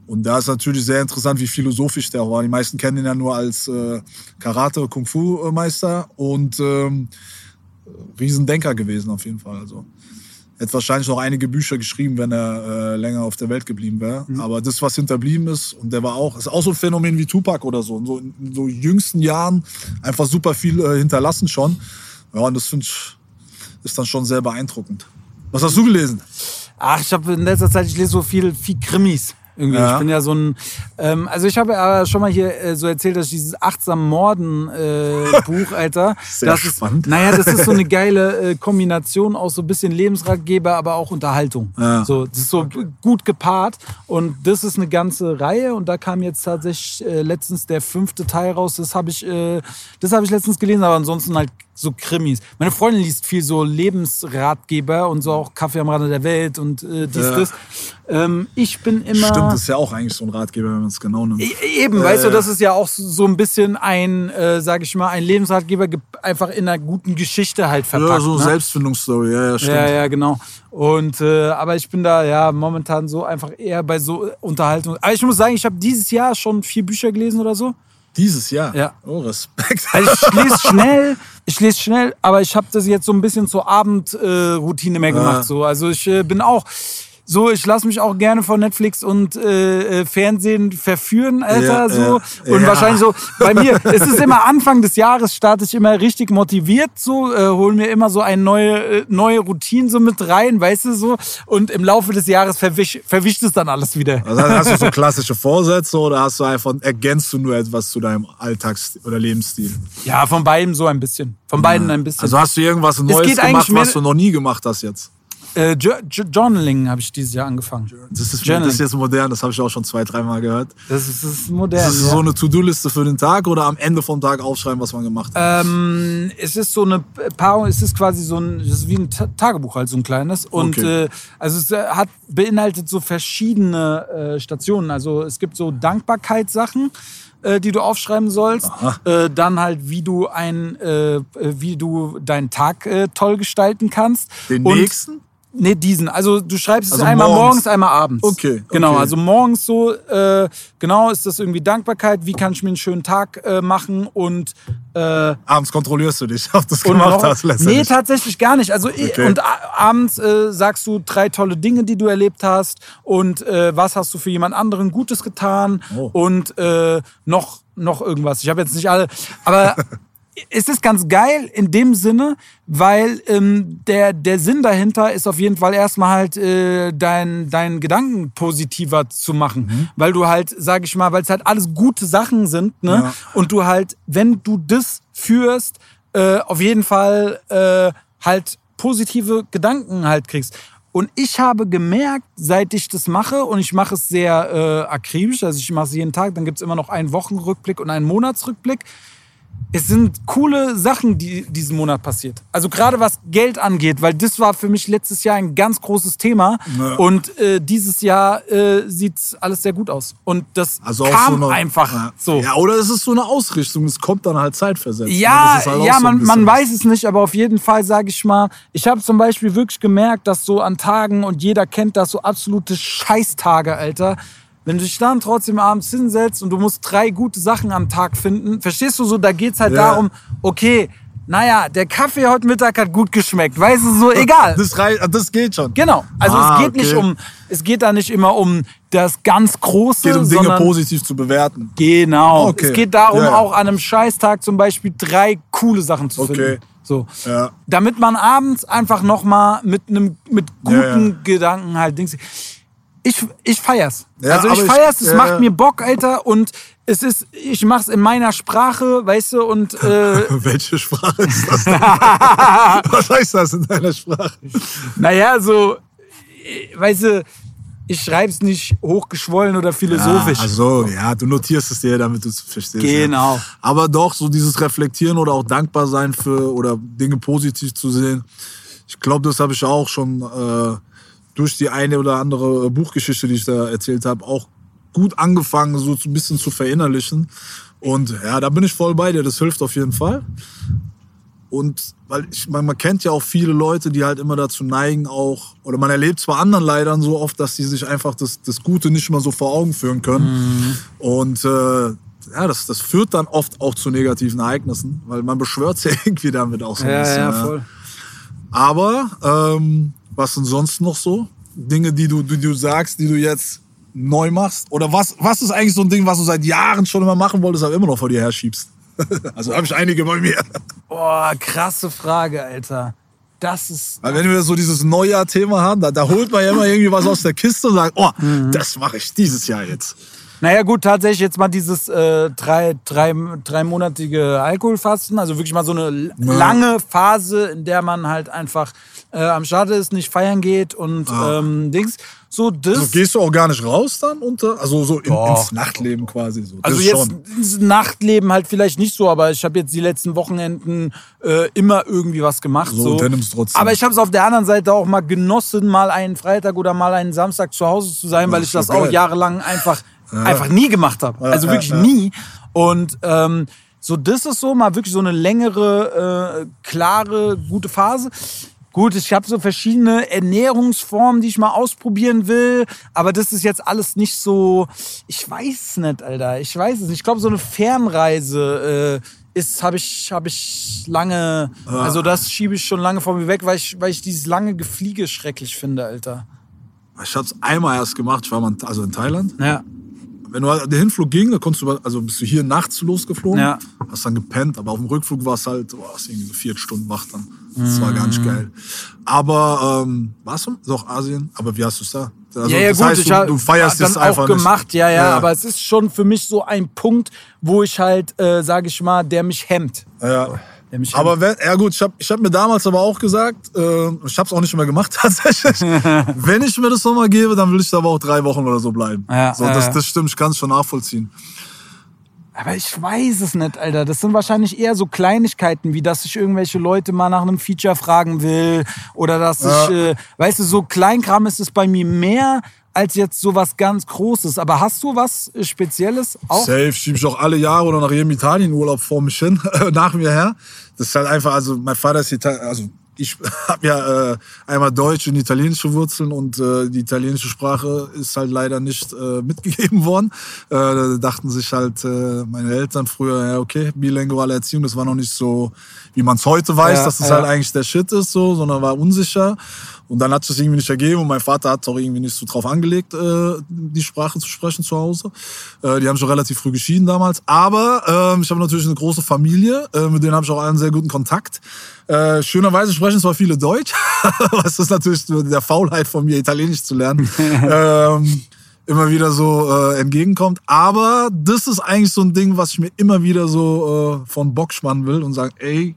Speaker 2: Und da ist natürlich sehr interessant, wie philosophisch der war. Die meisten kennen ihn ja nur als äh, Karate, Kung Fu Meister und ähm, Riesendenker gewesen auf jeden Fall. Also hätte wahrscheinlich noch einige Bücher geschrieben, wenn er äh, länger auf der Welt geblieben wäre. Mhm. Aber das, was hinterblieben ist, und der war auch, ist auch so ein Phänomen wie Tupac oder so. In so, in so jüngsten Jahren einfach super viel äh, hinterlassen schon. Ja, und das finde ich, ist dann schon sehr beeindruckend. Was hast du gelesen?
Speaker 1: Ach, ich habe in letzter Zeit, ich lese so viel, viel Krimis. Irgendwie. Ja. Ich bin ja so ein. Ähm, also ich habe ja schon mal hier äh, so erzählt, dass ich dieses achtsam Morden äh, Buch, Alter.
Speaker 2: Sehr
Speaker 1: das
Speaker 2: spannend.
Speaker 1: Ist, naja, das ist so eine geile äh, Kombination aus so ein bisschen Lebensratgeber, aber auch Unterhaltung. Ja. So, das ist so gut gepaart. Und das ist eine ganze Reihe. Und da kam jetzt tatsächlich äh, letztens der fünfte Teil raus. Das habe ich, äh, das habe ich letztens gelesen, aber ansonsten halt so Krimis. Meine Freundin liest viel so Lebensratgeber und so auch Kaffee am Rande der Welt und äh, dies, ja. das. Ähm, ich bin immer.
Speaker 2: Stimmt, das ist ja auch eigentlich so ein Ratgeber, wenn man es genau nimmt. E
Speaker 1: eben, äh, weißt du, das ist ja auch so ein bisschen ein, äh, sag ich mal, ein Lebensratgeber einfach in einer guten Geschichte halt verpackt. Ja,
Speaker 2: so
Speaker 1: ne?
Speaker 2: Selbstfindungsstory, ja, ja, stimmt.
Speaker 1: Ja, ja, genau. Und äh, aber ich bin da ja momentan so einfach eher bei so Unterhaltung. Aber ich muss sagen, ich habe dieses Jahr schon vier Bücher gelesen oder so.
Speaker 2: Dieses Jahr?
Speaker 1: Ja.
Speaker 2: Oh, Respekt.
Speaker 1: Also ich lese schnell, ich lese schnell, aber ich habe das jetzt so ein bisschen zur Abendroutine äh, mehr gemacht. Ja. So. Also ich äh, bin auch, so, ich lasse mich auch gerne von Netflix und äh, äh, Fernsehen verführen, Alter.
Speaker 2: Ja,
Speaker 1: so.
Speaker 2: ja,
Speaker 1: Und
Speaker 2: ja.
Speaker 1: wahrscheinlich so, bei mir, es ist immer Anfang des Jahres, starte ich immer richtig motiviert, so, äh, hol mir immer so eine neue, äh, neue Routine so mit rein, weißt du so. Und im Laufe des Jahres verwisch, verwischt es dann alles wieder.
Speaker 2: Also hast du so klassische Vorsätze oder hast du einfach, ergänzt du nur etwas zu deinem Alltags- oder Lebensstil?
Speaker 1: Ja, von beidem so ein bisschen. Von beiden ein bisschen.
Speaker 2: Also hast du irgendwas Neues gemacht, was du noch nie gemacht hast jetzt?
Speaker 1: Äh, Jo- Jo- Journaling habe ich dieses Jahr angefangen.
Speaker 2: Das ist, das ist jetzt modern, das habe ich auch schon zwei, dreimal gehört.
Speaker 1: Das ist, das ist modern.
Speaker 2: Ist das
Speaker 1: ja.
Speaker 2: so eine To-Do-Liste für den Tag oder am Ende vom Tag aufschreiben, was man gemacht hat?
Speaker 1: Ähm, es ist so eine Paarung, es ist quasi so ein, das ist wie ein Ta- Tagebuch halt so ein kleines und
Speaker 2: Okay.
Speaker 1: äh, also es äh, hat beinhaltet so verschiedene äh, Stationen. Also es gibt so Dankbarkeitssachen, äh, die du aufschreiben sollst. Äh, dann halt wie du ein, wie du deinen Tag toll gestalten kannst.
Speaker 2: Den
Speaker 1: Und-
Speaker 2: nächsten?
Speaker 1: Nee, diesen. Also du schreibst es
Speaker 2: Also
Speaker 1: einmal morgens.
Speaker 2: morgens.
Speaker 1: einmal abends.
Speaker 2: Okay,
Speaker 1: Genau,
Speaker 2: okay.
Speaker 1: also morgens so, äh, genau, ist das irgendwie Dankbarkeit, wie kann ich mir einen schönen Tag äh, machen und äh,
Speaker 2: Abends kontrollierst du dich, ob du das
Speaker 1: und
Speaker 2: gemacht hast
Speaker 1: Nee,
Speaker 2: letztendlich.
Speaker 1: tatsächlich gar nicht. Also
Speaker 2: Okay.
Speaker 1: und abends äh, sagst du drei tolle Dinge, die du erlebt hast und äh, was hast du für jemand anderen Gutes getan
Speaker 2: Oh.
Speaker 1: und äh, noch noch irgendwas. Ich habe jetzt nicht alle, aber es ist ganz geil in dem Sinne, weil ähm, der, der Sinn dahinter ist auf jeden Fall erstmal halt äh, dein, dein Gedanken positiver zu machen.
Speaker 2: Mhm.
Speaker 1: Weil du halt, sag ich mal, weil es halt alles gute Sachen sind, ne?
Speaker 2: Ja.
Speaker 1: Und du halt, wenn du das führst, äh, auf jeden Fall äh, halt positive Gedanken halt kriegst. Und ich habe gemerkt, seit ich das mache, und ich mache es sehr äh, akribisch, also ich mache es jeden Tag, dann gibt es immer noch einen Wochenrückblick und einen Monatsrückblick. Es sind coole Sachen, die diesen Monat passiert. Also gerade was Geld angeht, weil das war für mich letztes Jahr ein ganz großes Thema.
Speaker 2: Ja.
Speaker 1: Und äh, dieses Jahr äh, sieht alles sehr gut aus. Und das
Speaker 2: Also
Speaker 1: kam
Speaker 2: so eine,
Speaker 1: einfach
Speaker 2: ja.
Speaker 1: so.
Speaker 2: Ja, oder es ist so eine Ausrichtung, es kommt dann halt zeitversetzt.
Speaker 1: Ja,
Speaker 2: halt
Speaker 1: ja,
Speaker 2: so
Speaker 1: man, weiß es nicht, aber auf jeden Fall sage ich mal, ich habe zum Beispiel wirklich gemerkt, dass so an Tagen, und jeder kennt das, so absolute Scheißtage, Alter, wenn du dich dann trotzdem abends hinsetzt und du musst drei gute Sachen am Tag finden, verstehst du so, da geht's halt
Speaker 2: Ja.
Speaker 1: darum, okay, naja, der Kaffee heute Mittag hat gut geschmeckt, weißt du, so, egal.
Speaker 2: Das, rei- das geht schon.
Speaker 1: Genau, also
Speaker 2: Ah,
Speaker 1: es geht nicht
Speaker 2: okay.
Speaker 1: um, es geht da nicht immer um das ganz Große,
Speaker 2: Es geht um Dinge
Speaker 1: sondern
Speaker 2: positiv zu bewerten.
Speaker 1: Genau.
Speaker 2: Okay.
Speaker 1: Es geht darum,
Speaker 2: Ja, ja.
Speaker 1: auch an einem Scheißtag zum Beispiel drei coole Sachen zu
Speaker 2: Okay.
Speaker 1: finden. So.
Speaker 2: Ja.
Speaker 1: Damit man abends einfach nochmal mit einem mit guten. Gedanken halt Dings. Ich, ich feier's.
Speaker 2: Ja,
Speaker 1: also ich
Speaker 2: aber ich-
Speaker 1: feier's, es
Speaker 2: ja,
Speaker 1: macht mir Bock, Alter. Und es ist, ich mach's in meiner Sprache, weißt du, und äh,
Speaker 2: Welche Sprache ist das? Was heißt das in deiner Sprache?
Speaker 1: naja, so, äh, weißt du, ich schreib's nicht hochgeschwollen oder philosophisch.
Speaker 2: Ja, also, ja, du notierst es dir, damit du es verstehst.
Speaker 1: Genau.
Speaker 2: Ja. Aber doch, so dieses Reflektieren oder auch dankbar sein für oder Dinge positiv zu sehen. Ich glaube, das habe ich auch schon äh, durch die eine oder andere Buchgeschichte, die ich da erzählt habe, auch gut angefangen, so ein bisschen zu verinnerlichen. Und ja, da bin ich voll bei dir. Das hilft auf jeden Fall. Und weil ich, man, man kennt ja auch viele Leute, die halt immer dazu neigen, auch, oder man erlebt zwar anderen Leidern so oft, dass die sich einfach das, das Gute nicht mal so vor Augen führen können.
Speaker 1: Mhm.
Speaker 2: Und äh, ja, das, das führt dann oft auch zu negativen Ereignissen, weil man beschwört ja irgendwie damit auch so ein
Speaker 1: ja,
Speaker 2: bisschen.
Speaker 1: ja,
Speaker 2: ja.
Speaker 1: voll.
Speaker 2: Aber ähm, was sind sonst noch so? Dinge, die du, die du sagst, die du jetzt neu machst? Oder was, was ist eigentlich so ein Ding, was du seit Jahren schon immer machen wolltest, aber immer noch vor dir herschiebst? also habe ich einige bei mir.
Speaker 1: Boah, krasse Frage, Alter. Das ist.
Speaker 2: Weil wenn wir so dieses Neujahr-Thema haben, da, da holt man ja immer irgendwie was aus der Kiste und sagt, oh,
Speaker 1: Mhm.
Speaker 2: das mache ich dieses Jahr jetzt.
Speaker 1: Naja, gut, tatsächlich jetzt mal dieses äh, drei, drei, dreimonatige Alkoholfasten. Also wirklich mal so eine lange Phase, in der man halt einfach äh, am Start ist, nicht feiern geht und ähm, Dings. So, das.
Speaker 2: Also gehst du auch gar nicht raus dann? Unter, also so in, ins Nachtleben quasi. So. Das
Speaker 1: Also jetzt
Speaker 2: schon.
Speaker 1: ins Nachtleben halt vielleicht nicht so, aber ich habe jetzt die letzten Wochenenden äh, immer irgendwie was gemacht.
Speaker 2: So,
Speaker 1: So,
Speaker 2: dann trotzdem.
Speaker 1: Aber ich habe es auf der anderen Seite auch mal genossen, mal einen Freitag oder mal einen Samstag zu Hause zu sein, weil
Speaker 2: Das
Speaker 1: ich das auch jahrelang einfach, einfach nie gemacht habe.
Speaker 2: Ja,
Speaker 1: Also
Speaker 2: ja,
Speaker 1: wirklich
Speaker 2: ja.
Speaker 1: nie. Und ähm, so, das ist so mal wirklich so eine längere, äh, klare, gute Phase. Gut, ich habe so verschiedene Ernährungsformen, die ich mal ausprobieren will, aber das ist jetzt alles nicht so. Ich weiß nicht, Alter. Ich weiß es nicht. Ich glaube, so eine Fernreise äh, ist, habe ich, habe ich lange. Also das schiebe ich schon lange vor mir weg, weil ich, weil ich dieses lange Gefliege schrecklich finde, Alter.
Speaker 2: Ich habe es einmal erst gemacht, ich war mal also in Thailand.
Speaker 1: Ja.
Speaker 2: Wenn du der Hinflug ging, dann konntest du, also bist du hier nachts losgeflogen,
Speaker 1: Ja.
Speaker 2: hast dann gepennt, aber auf dem Rückflug war es halt, boah, hast irgendwie so vier Stunden wach dann. Das war gar nicht
Speaker 1: Mhm.
Speaker 2: geil. Aber ähm, warst du? Doch Asien. Aber wie hast du es da? Also,
Speaker 1: ja, ja,
Speaker 2: das
Speaker 1: gut,
Speaker 2: heißt,
Speaker 1: ich
Speaker 2: du, du feierst
Speaker 1: dann
Speaker 2: es einfach
Speaker 1: auch gemacht,
Speaker 2: nicht.
Speaker 1: ja, ja, aber es ist schon für mich so ein Punkt, wo ich halt, äh, sage ich mal, der mich hemmt.
Speaker 2: Ja. Aber wenn, ja gut, ich habe ich hab mir damals aber auch gesagt, äh, ich habe es auch nicht mehr gemacht tatsächlich. wenn ich mir das nochmal gebe, dann will ich da aber auch drei Wochen oder so bleiben.
Speaker 1: Ja,
Speaker 2: so, das, das stimmt, ich kann es schon nachvollziehen.
Speaker 1: Aber ich weiß es nicht, Alter. Das sind wahrscheinlich eher so Kleinigkeiten, wie dass ich irgendwelche Leute mal nach einem Feature fragen will. Oder dass
Speaker 2: Ja.
Speaker 1: ich, äh, weißt du, so Kleinkram ist es bei mir mehr als jetzt so was ganz Großes. Aber hast du was Spezielles auch?
Speaker 2: Safe schiebe ich auch alle Jahre oder nach jedem Italienurlaub vor mich hin, nach mir her. Das ist halt einfach, also mein Vater ist Italiener, also ich habe ja äh, einmal deutsche und italienische Wurzeln und äh, die italienische Sprache ist halt leider nicht äh, mitgegeben worden. Äh, da dachten sich halt äh, meine Eltern früher, ja okay, bilinguale Erziehung, das war noch nicht so, wie man es heute weiß,
Speaker 1: Ja,
Speaker 2: dass das
Speaker 1: ja.
Speaker 2: halt eigentlich der Shit ist, so, sondern war unsicher. Und dann hat es irgendwie nicht ergeben und mein Vater hat auch irgendwie nicht so drauf angelegt, äh, die Sprache zu sprechen zu Hause. Äh, die haben schon relativ früh geschieden damals. Aber ähm, ich habe natürlich eine große Familie, äh, mit denen habe ich auch einen sehr guten Kontakt. Äh, schönerweise sprechen zwar viele Deutsch, was ist natürlich der Faulheit von mir, Italienisch zu lernen. ähm, immer wieder so äh, entgegenkommt. Aber das ist eigentlich so ein Ding, was ich mir immer wieder so äh, von Bock spannen will und sagen, ey,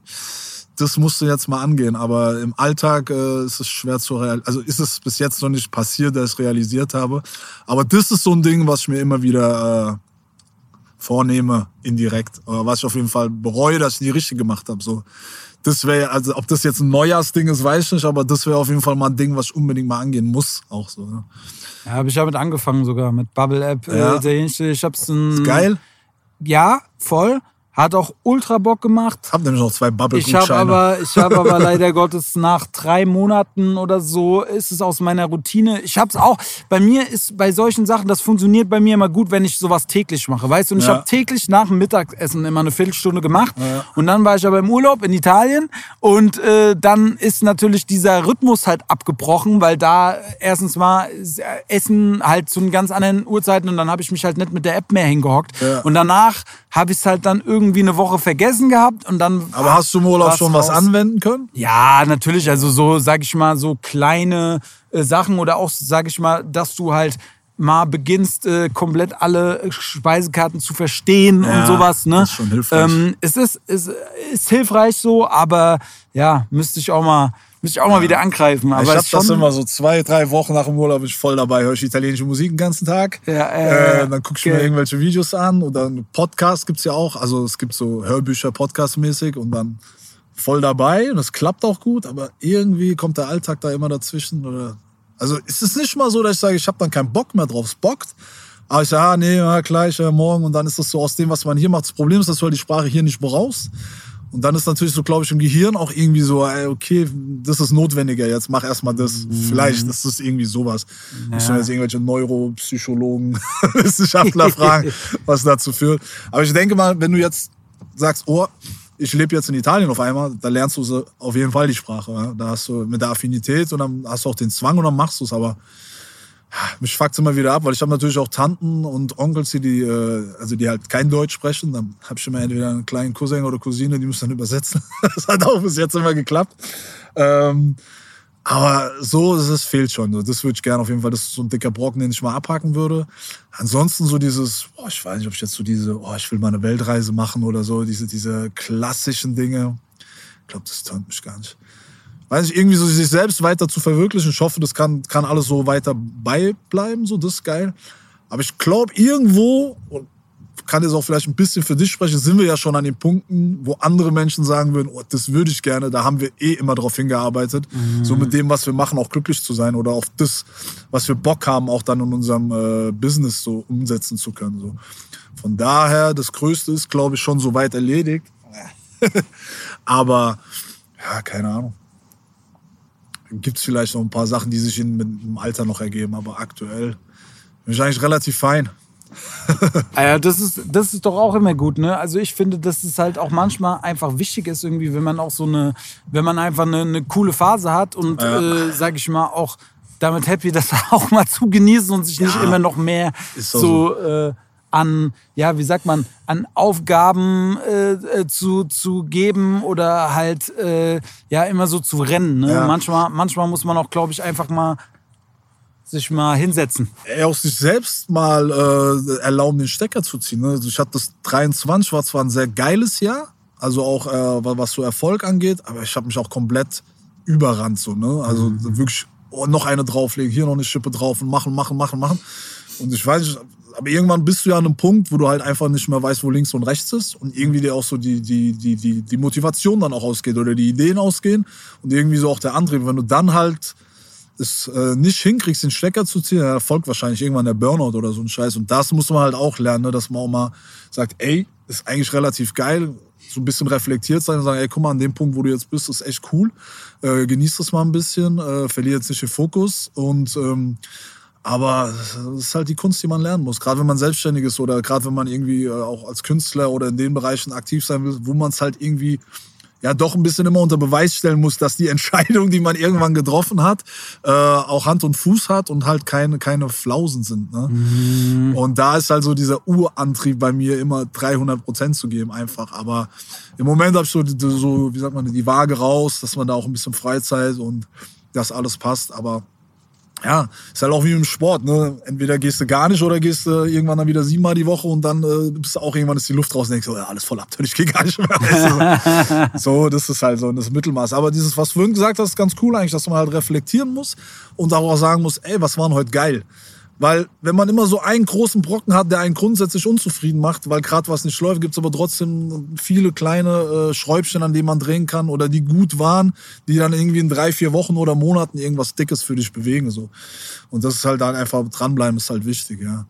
Speaker 2: das musst du jetzt mal angehen. Aber im Alltag äh, ist es schwer zu realisieren. Also ist es bis jetzt noch nicht passiert, dass ich es realisiert habe. Aber das ist so ein Ding, was ich mir immer wieder äh, vornehme, indirekt. Oder was ich auf jeden Fall bereue, dass ich die richtig gemacht habe. So. Das wäre, also ob das jetzt ein Neujahrsding ist, weiß ich nicht, aber das wäre auf jeden Fall mal ein Ding, was ich unbedingt mal angehen muss. Auch so. Ne?
Speaker 1: Ja, habe ich damit angefangen sogar, mit Bubble App.
Speaker 2: Ja.
Speaker 1: Äh, ich hab's ein,
Speaker 2: Geil.
Speaker 1: Ja, voll. Hat auch ultra Bock gemacht.
Speaker 2: Hab nämlich noch zwei
Speaker 1: Ich habe aber, ich habe aber leider Gottes nach drei Monaten oder so ist es aus meiner Routine. Ich habe es auch. Bei mir ist bei solchen Sachen, das funktioniert bei mir immer gut, wenn ich sowas täglich mache, weißt du? Und ich
Speaker 2: Ja.
Speaker 1: habe täglich nach dem Mittagessen immer eine Viertelstunde gemacht. Und dann war ich aber im Urlaub in Italien und äh, dann ist natürlich dieser Rhythmus halt abgebrochen, weil da erstens mal ist, äh, Essen halt zu ganz anderen Uhrzeiten und dann habe ich mich halt nicht mit der App mehr hingehockt.
Speaker 2: Ja.
Speaker 1: Und danach habe ich es halt dann irgendwie eine Woche vergessen gehabt und dann
Speaker 2: aber hast du im Urlaub schon was
Speaker 1: raus.
Speaker 2: anwenden können?
Speaker 1: Ja, natürlich. Also so, sag ich mal, so kleine äh, Sachen oder auch, sag ich mal, dass du halt mal beginnst, äh, komplett alle Speisekarten zu verstehen
Speaker 2: Ja,
Speaker 1: und sowas. Ne?
Speaker 2: das ist schon hilfreich.
Speaker 1: Ähm, es ist, es ist hilfreich so, aber ja, müsste ich auch mal, müsste ich auch mal wieder angreifen. Aber
Speaker 2: ich
Speaker 1: es
Speaker 2: habe das immer so zwei, drei Wochen nach dem Urlaub bin ich voll dabei. Höre ich italienische Musik den ganzen Tag.
Speaker 1: Ja, äh,
Speaker 2: äh, dann gucke ich mir
Speaker 1: geil.
Speaker 2: irgendwelche Videos an oder einen Podcast gibt's ja auch. Also es gibt so Hörbücher, Podcast-mäßig und dann voll dabei und das klappt auch gut, aber irgendwie kommt der Alltag da immer dazwischen. Oder also ist es nicht mal so, dass ich sage, ich habe dann keinen Bock mehr drauf. Es bockt. Aber ich sage, ah, nee, ja, gleich, äh, morgen. Und dann ist das so aus dem, was man hier macht. Das Problem ist, dass du halt die Sprache hier nicht brauchst. Und dann ist natürlich so, glaube ich, im Gehirn auch irgendwie so, ey, okay, das ist notwendiger, jetzt mach erstmal das. Vielleicht ist das irgendwie sowas. Müssen wir jetzt irgendwelche Neuropsychologen, Wissenschaftler fragen, was dazu führt. Aber ich denke mal, wenn du jetzt sagst, oh, ich lebe jetzt in Italien auf einmal, da lernst du auf jeden Fall die Sprache. Ja? Da hast du mit der Affinität und dann hast du auch den Zwang und dann machst du es. Aber mich fuckt's immer wieder ab, weil ich habe natürlich auch Tanten und Onkels, die, die, äh, also die halt kein Deutsch sprechen. Dann habe ich immer entweder einen kleinen Cousin oder Cousine, die müssen dann übersetzen. Das hat auch bis jetzt immer geklappt. Ähm, aber so, das es fehlt schon. Das würde ich gerne auf jeden Fall. Das ist so ein dicker Brocken, den ich mal abhaken würde. Ansonsten so dieses, boah, ich weiß nicht, ob ich jetzt so diese, oh, ich will mal eine Weltreise machen oder so, diese, diese klassischen Dinge. Ich glaube, das tönt mich gar nicht weiß ich, irgendwie so sich selbst weiter zu verwirklichen. Ich hoffe, das kann, kann alles so weiter beibleiben, so, das ist geil. Aber ich glaube, irgendwo, und kann jetzt auch vielleicht ein bisschen für dich sprechen, sind wir ja schon an den Punkten, wo andere Menschen sagen würden, oh, das würde ich gerne, da haben wir eh immer drauf hingearbeitet, so mit dem, was wir machen, auch glücklich zu sein oder auf das, was wir Bock haben, auch dann in unserem äh, Business so umsetzen zu können. So. Von daher, das Größte ist, glaube ich, schon so weit erledigt. Aber, ja, keine Ahnung gibt es vielleicht noch ein paar Sachen, die sich in, mit dem Alter noch ergeben. Aber aktuell bin ich eigentlich relativ fein.
Speaker 1: Ah Ja, das ist, das ist doch auch immer gut, ne? Also ich finde, dass es halt auch manchmal einfach wichtig ist, irgendwie, wenn man auch so eine, wenn man einfach eine, eine coole Phase hat und,
Speaker 2: Ja.
Speaker 1: äh, sag ich mal, auch damit happy, das auch mal zu genießen und sich nicht
Speaker 2: Ja.
Speaker 1: immer noch mehr
Speaker 2: doch
Speaker 1: so äh, an, ja, wie sagt man, an Aufgaben äh, äh, zu, zu geben oder halt äh, ja immer so zu rennen. Ne?
Speaker 2: Ja.
Speaker 1: Manchmal, manchmal muss man auch, glaube ich, einfach mal sich mal hinsetzen.
Speaker 2: ey, auch sich selbst mal äh, erlauben, den Stecker zu ziehen. Ne? Also ich hatte das 23, war zwar ein sehr geiles Jahr, also auch äh, was so Erfolg angeht, aber ich habe mich auch komplett überrannt. So, ne? Also wirklich oh, noch eine drauflegen, hier noch eine Schippe drauf und machen, machen, machen, machen. Und ich weiß nicht, aber irgendwann bist du ja an einem Punkt, wo du halt einfach nicht mehr weißt, wo links und rechts ist und irgendwie dir auch so die, die, die, die, die Motivation dann auch ausgeht oder die Ideen ausgehen und irgendwie so auch der Antrieb. Wenn du dann halt es äh, nicht hinkriegst, den Stecker zu ziehen, dann folgt wahrscheinlich irgendwann der Burnout oder so ein Scheiß. Und das muss man halt auch lernen, ne? dass man auch mal sagt, ey, ist eigentlich relativ geil, so ein bisschen reflektiert sein und sagen, ey, guck mal, an dem Punkt, wo du jetzt bist, ist echt cool. Äh, genieß das mal ein bisschen, äh, verlier jetzt nicht den Fokus. Und ähm, aber das ist halt die Kunst, die man lernen muss. Gerade wenn man selbstständig ist oder gerade wenn man irgendwie äh, auch als Künstler oder in den Bereichen aktiv sein will, wo man es halt irgendwie ja doch ein bisschen immer unter Beweis stellen muss, dass die Entscheidung, die man irgendwann getroffen hat, äh, auch Hand und Fuß hat und halt keine, keine Flausen sind. Ne? Und da ist halt so dieser Urantrieb bei mir immer 300 Prozent zu geben einfach. Aber im Moment habe ich so, so, wie sagt man, die Waage raus, dass man da auch ein bisschen Freizeit und das alles passt. Aber ja, ist halt auch wie im Sport, ne? Entweder gehst du gar nicht oder gehst du irgendwann dann wieder siebenmal die Woche und dann äh, bist du auch irgendwann ist die Luft raus und denkst, so, ja, alles voll ab, ich geh gar nicht mehr. So, das ist halt so das Mittelmaß. Aber dieses, was du vorhin gesagt hast, ist ganz cool eigentlich, dass man halt reflektieren muss und auch sagen muss, ey, was war denn heute geil? Weil wenn man immer so einen großen Brocken hat, der einen grundsätzlich unzufrieden macht, weil gerade was nicht läuft, gibt's aber trotzdem viele kleine äh, Schräubchen, an denen man drehen kann oder die gut waren, die dann irgendwie in drei, vier Wochen oder Monaten irgendwas Dickes für dich bewegen. So. Und das ist halt dann einfach dranbleiben, ist halt wichtig, ja.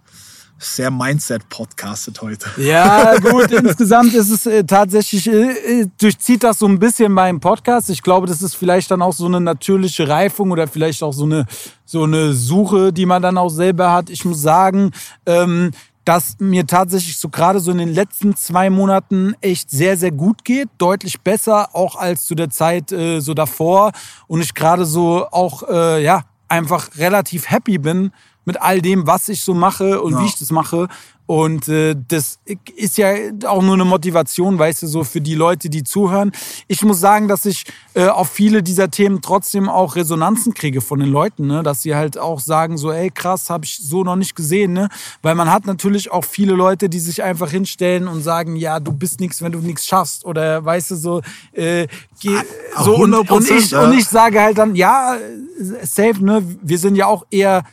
Speaker 2: Sehr Mindset-podcastet heute.
Speaker 1: Ja, gut, insgesamt ist es äh, tatsächlich, äh, äh, durchzieht das so ein bisschen meinen Podcast. Ich glaube, das ist vielleicht dann auch so eine natürliche Reifung oder vielleicht auch so eine, so eine Suche, die man dann auch selber hat. Ich muss sagen, ähm, dass mir tatsächlich so gerade so in den letzten zwei Monaten echt sehr, sehr gut geht. Deutlich besser auch als zu der Zeit äh, so davor. Und ich gerade so auch, äh, ja, einfach relativ happy bin mit all dem, was ich so mache und
Speaker 2: Ja.
Speaker 1: wie ich das mache. Und äh, das ist ja auch nur eine Motivation, weißt du, so für die Leute, die zuhören. Ich muss sagen, dass ich äh, auf viele dieser Themen trotzdem auch Resonanzen kriege von den Leuten, ne? dass sie halt auch sagen, so, ey, krass, habe ich so noch nicht gesehen. Ne? Weil man hat natürlich auch viele Leute, die sich einfach hinstellen und sagen, ja, du bist nichts, wenn du nichts schaffst. Oder weißt du, so, äh, geh,
Speaker 2: Ah,
Speaker 1: so und,
Speaker 2: 100%,
Speaker 1: und, ich, und ich sage halt dann, ja, äh, safe, ne? Wir sind ja auch eher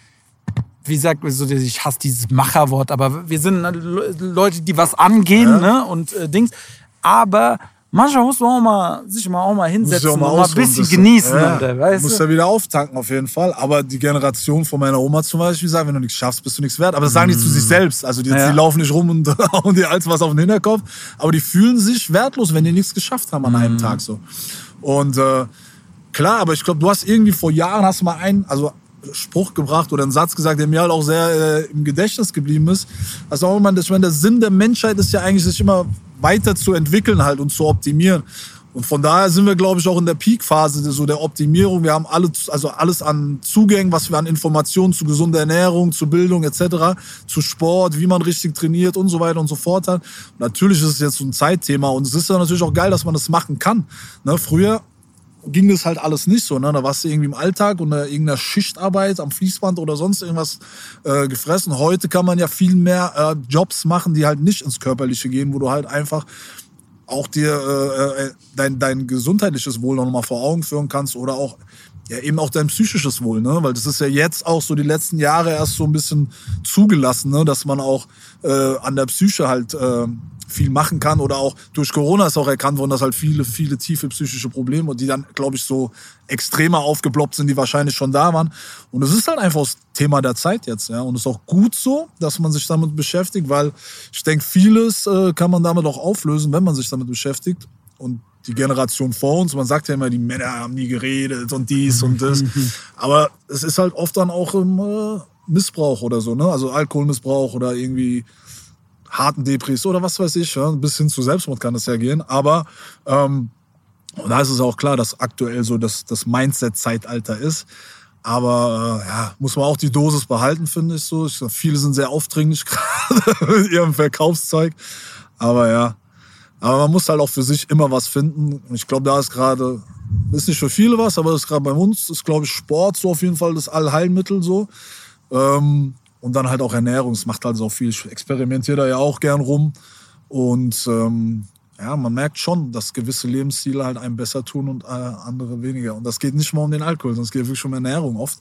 Speaker 1: wie sagt man so, ich hasse dieses Macherwort, aber wir sind Le- Leute, die was angehen,
Speaker 2: Ja.
Speaker 1: ne? Und äh, Dings. Aber manchmal muss man auch mal, sich mal auch mal
Speaker 2: Muss
Speaker 1: hinsetzen
Speaker 2: auch
Speaker 1: und
Speaker 2: mal
Speaker 1: mal ein bisschen genießen.
Speaker 2: Ja,
Speaker 1: äh, weißt du?
Speaker 2: ja wieder auftanken auf jeden Fall. Aber die Generation von meiner Oma zum Beispiel sagt, wenn du nichts schaffst, bist du nichts wert. Aber das sagen die zu sich selbst. Also die,
Speaker 1: Ja.
Speaker 2: die laufen nicht rum und hauen dir alles was auf den Hinterkopf. Aber die fühlen sich wertlos, wenn die nichts geschafft haben an einem Tag so. Und äh, klar, aber ich glaube, du hast irgendwie vor Jahren hast du mal einen, also Spruch gebracht oder einen Satz gesagt, der mir halt auch sehr äh, im Gedächtnis geblieben ist. Also auch immer, ich meine, der Sinn der Menschheit ist ja eigentlich, sich immer weiter zu entwickeln halt und zu optimieren. Und von daher sind wir, glaube ich, auch in der Peak-Phase so der Optimierung. Wir haben alle, also alles an Zugängen, was wir an Informationen zu gesunder Ernährung, zu Bildung etc., zu Sport, wie man richtig trainiert und so weiter und so fort hat. Natürlich ist es jetzt so ein Zeitthema und es ist ja natürlich auch geil, dass man das machen kann. Ne, früher ging das halt alles nicht so. Ne? Da warst du irgendwie im Alltag oder irgendeiner Schichtarbeit am Fließband oder sonst irgendwas äh, gefressen. Heute kann man ja viel mehr äh, Jobs machen, die halt nicht ins Körperliche gehen, wo du halt einfach auch dir äh, äh, dein, dein gesundheitliches Wohl noch mal vor Augen führen kannst oder auch ja, eben auch dein psychisches Wohl, ne? Weil das ist ja jetzt auch so die letzten Jahre erst so ein bisschen zugelassen, ne? Dass man auch äh, an der Psyche halt äh, viel machen kann oder auch durch Corona ist auch erkannt worden, dass halt viele, viele tiefe psychische Probleme und die dann, glaube ich, so extremer aufgeploppt sind, die wahrscheinlich schon da waren. Und es ist halt einfach das Thema der Zeit jetzt, ja. Und es ist auch gut so, dass man sich damit beschäftigt, weil ich denke, vieles äh, kann man damit auch auflösen, wenn man sich damit beschäftigt. Und die Generation vor uns, man sagt ja immer, die Männer haben nie geredet und dies und das. Aber es ist halt oft dann auch im äh, Missbrauch oder so, ne? Also Alkoholmissbrauch oder irgendwie harten Depris oder was weiß ich, ja? bis hin zu Selbstmord kann es ja gehen. Aber ähm, und da ist es auch klar, dass aktuell so das, das Mindset-Zeitalter ist. Aber äh, ja, muss man auch die Dosis behalten, finde ich so. Ich, viele sind sehr aufdringlich gerade mit ihrem Verkaufszeug. Aber ja, aber man muss halt auch für sich immer was finden. Ich glaube, da ist gerade, ist nicht für viele was, aber das ist gerade bei uns, ist glaube ich Sport so auf jeden Fall das Allheilmittel so. Ähm, und dann halt auch Ernährung. Es macht halt so viel. Ich experimentiere da ja auch gern rum. Und ähm, ja, man merkt schon, dass gewisse Lebensstile halt einem besser tun und äh, andere weniger. Und das geht nicht mal um den Alkohol, sondern es geht wirklich um Ernährung oft.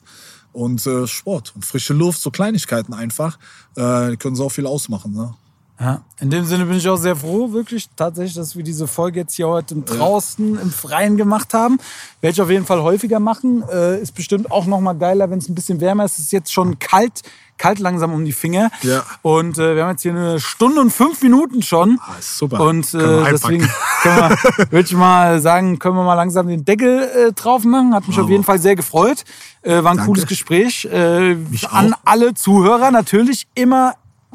Speaker 2: Und äh, Sport und frische Luft, so Kleinigkeiten einfach, äh, können so viel ausmachen. Ne?
Speaker 1: Ja, in dem Sinne bin ich auch sehr froh, wirklich tatsächlich, dass wir diese Folge jetzt hier heute draußen im Freien gemacht haben. Werde ich auf jeden Fall häufiger machen. Äh, ist bestimmt auch noch mal geiler, wenn es ein bisschen wärmer ist. Es ist jetzt schon kalt, kalt langsam um die Finger.
Speaker 2: Ja.
Speaker 1: Und äh, wir haben jetzt hier eine Stunde und fünf Minuten schon.
Speaker 2: Ah, ist super.
Speaker 1: Und äh, deswegen können wir, würde ich mal sagen, können wir mal langsam den Deckel äh, drauf machen. Hat mich auf jeden Fall sehr gefreut. Äh, war ein
Speaker 2: Danke.
Speaker 1: cooles Gespräch. Äh, an alle Zuhörer natürlich immer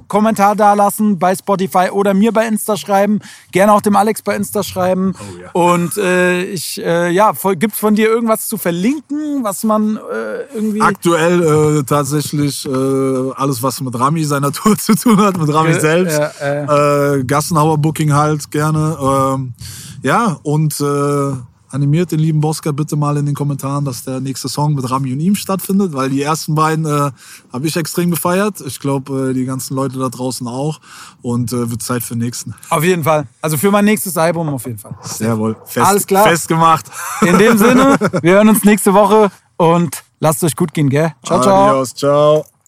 Speaker 1: Kommentar dalassen bei Spotify oder mir bei Insta schreiben. Gerne auch dem Alex bei Insta schreiben.
Speaker 2: Oh ja.
Speaker 1: Und äh, ich, äh, ja, gibt es von dir irgendwas zu verlinken, was man äh, irgendwie.
Speaker 2: Aktuell äh, tatsächlich äh, alles, was mit Rami seiner Tour zu tun hat, mit Rami selbst. äh, Gassenhauer Booking halt gerne. Ähm, ja, und äh, animiert den lieben Bosker bitte mal in den Kommentaren, dass der nächste Song mit Rami und ihm stattfindet, weil die ersten beiden äh, habe ich extrem gefeiert. Ich glaube, äh, die ganzen Leute da draußen auch. Und äh, wird Zeit für den nächsten.
Speaker 1: Auf jeden Fall. Also für mein nächstes Album auf jeden Fall.
Speaker 2: Jawohl. Fest,
Speaker 1: Alles klar.
Speaker 2: Festgemacht.
Speaker 1: In dem Sinne, wir hören uns nächste Woche und lasst euch gut gehen, gell? Ciao, ciao.
Speaker 2: Adios, ciao.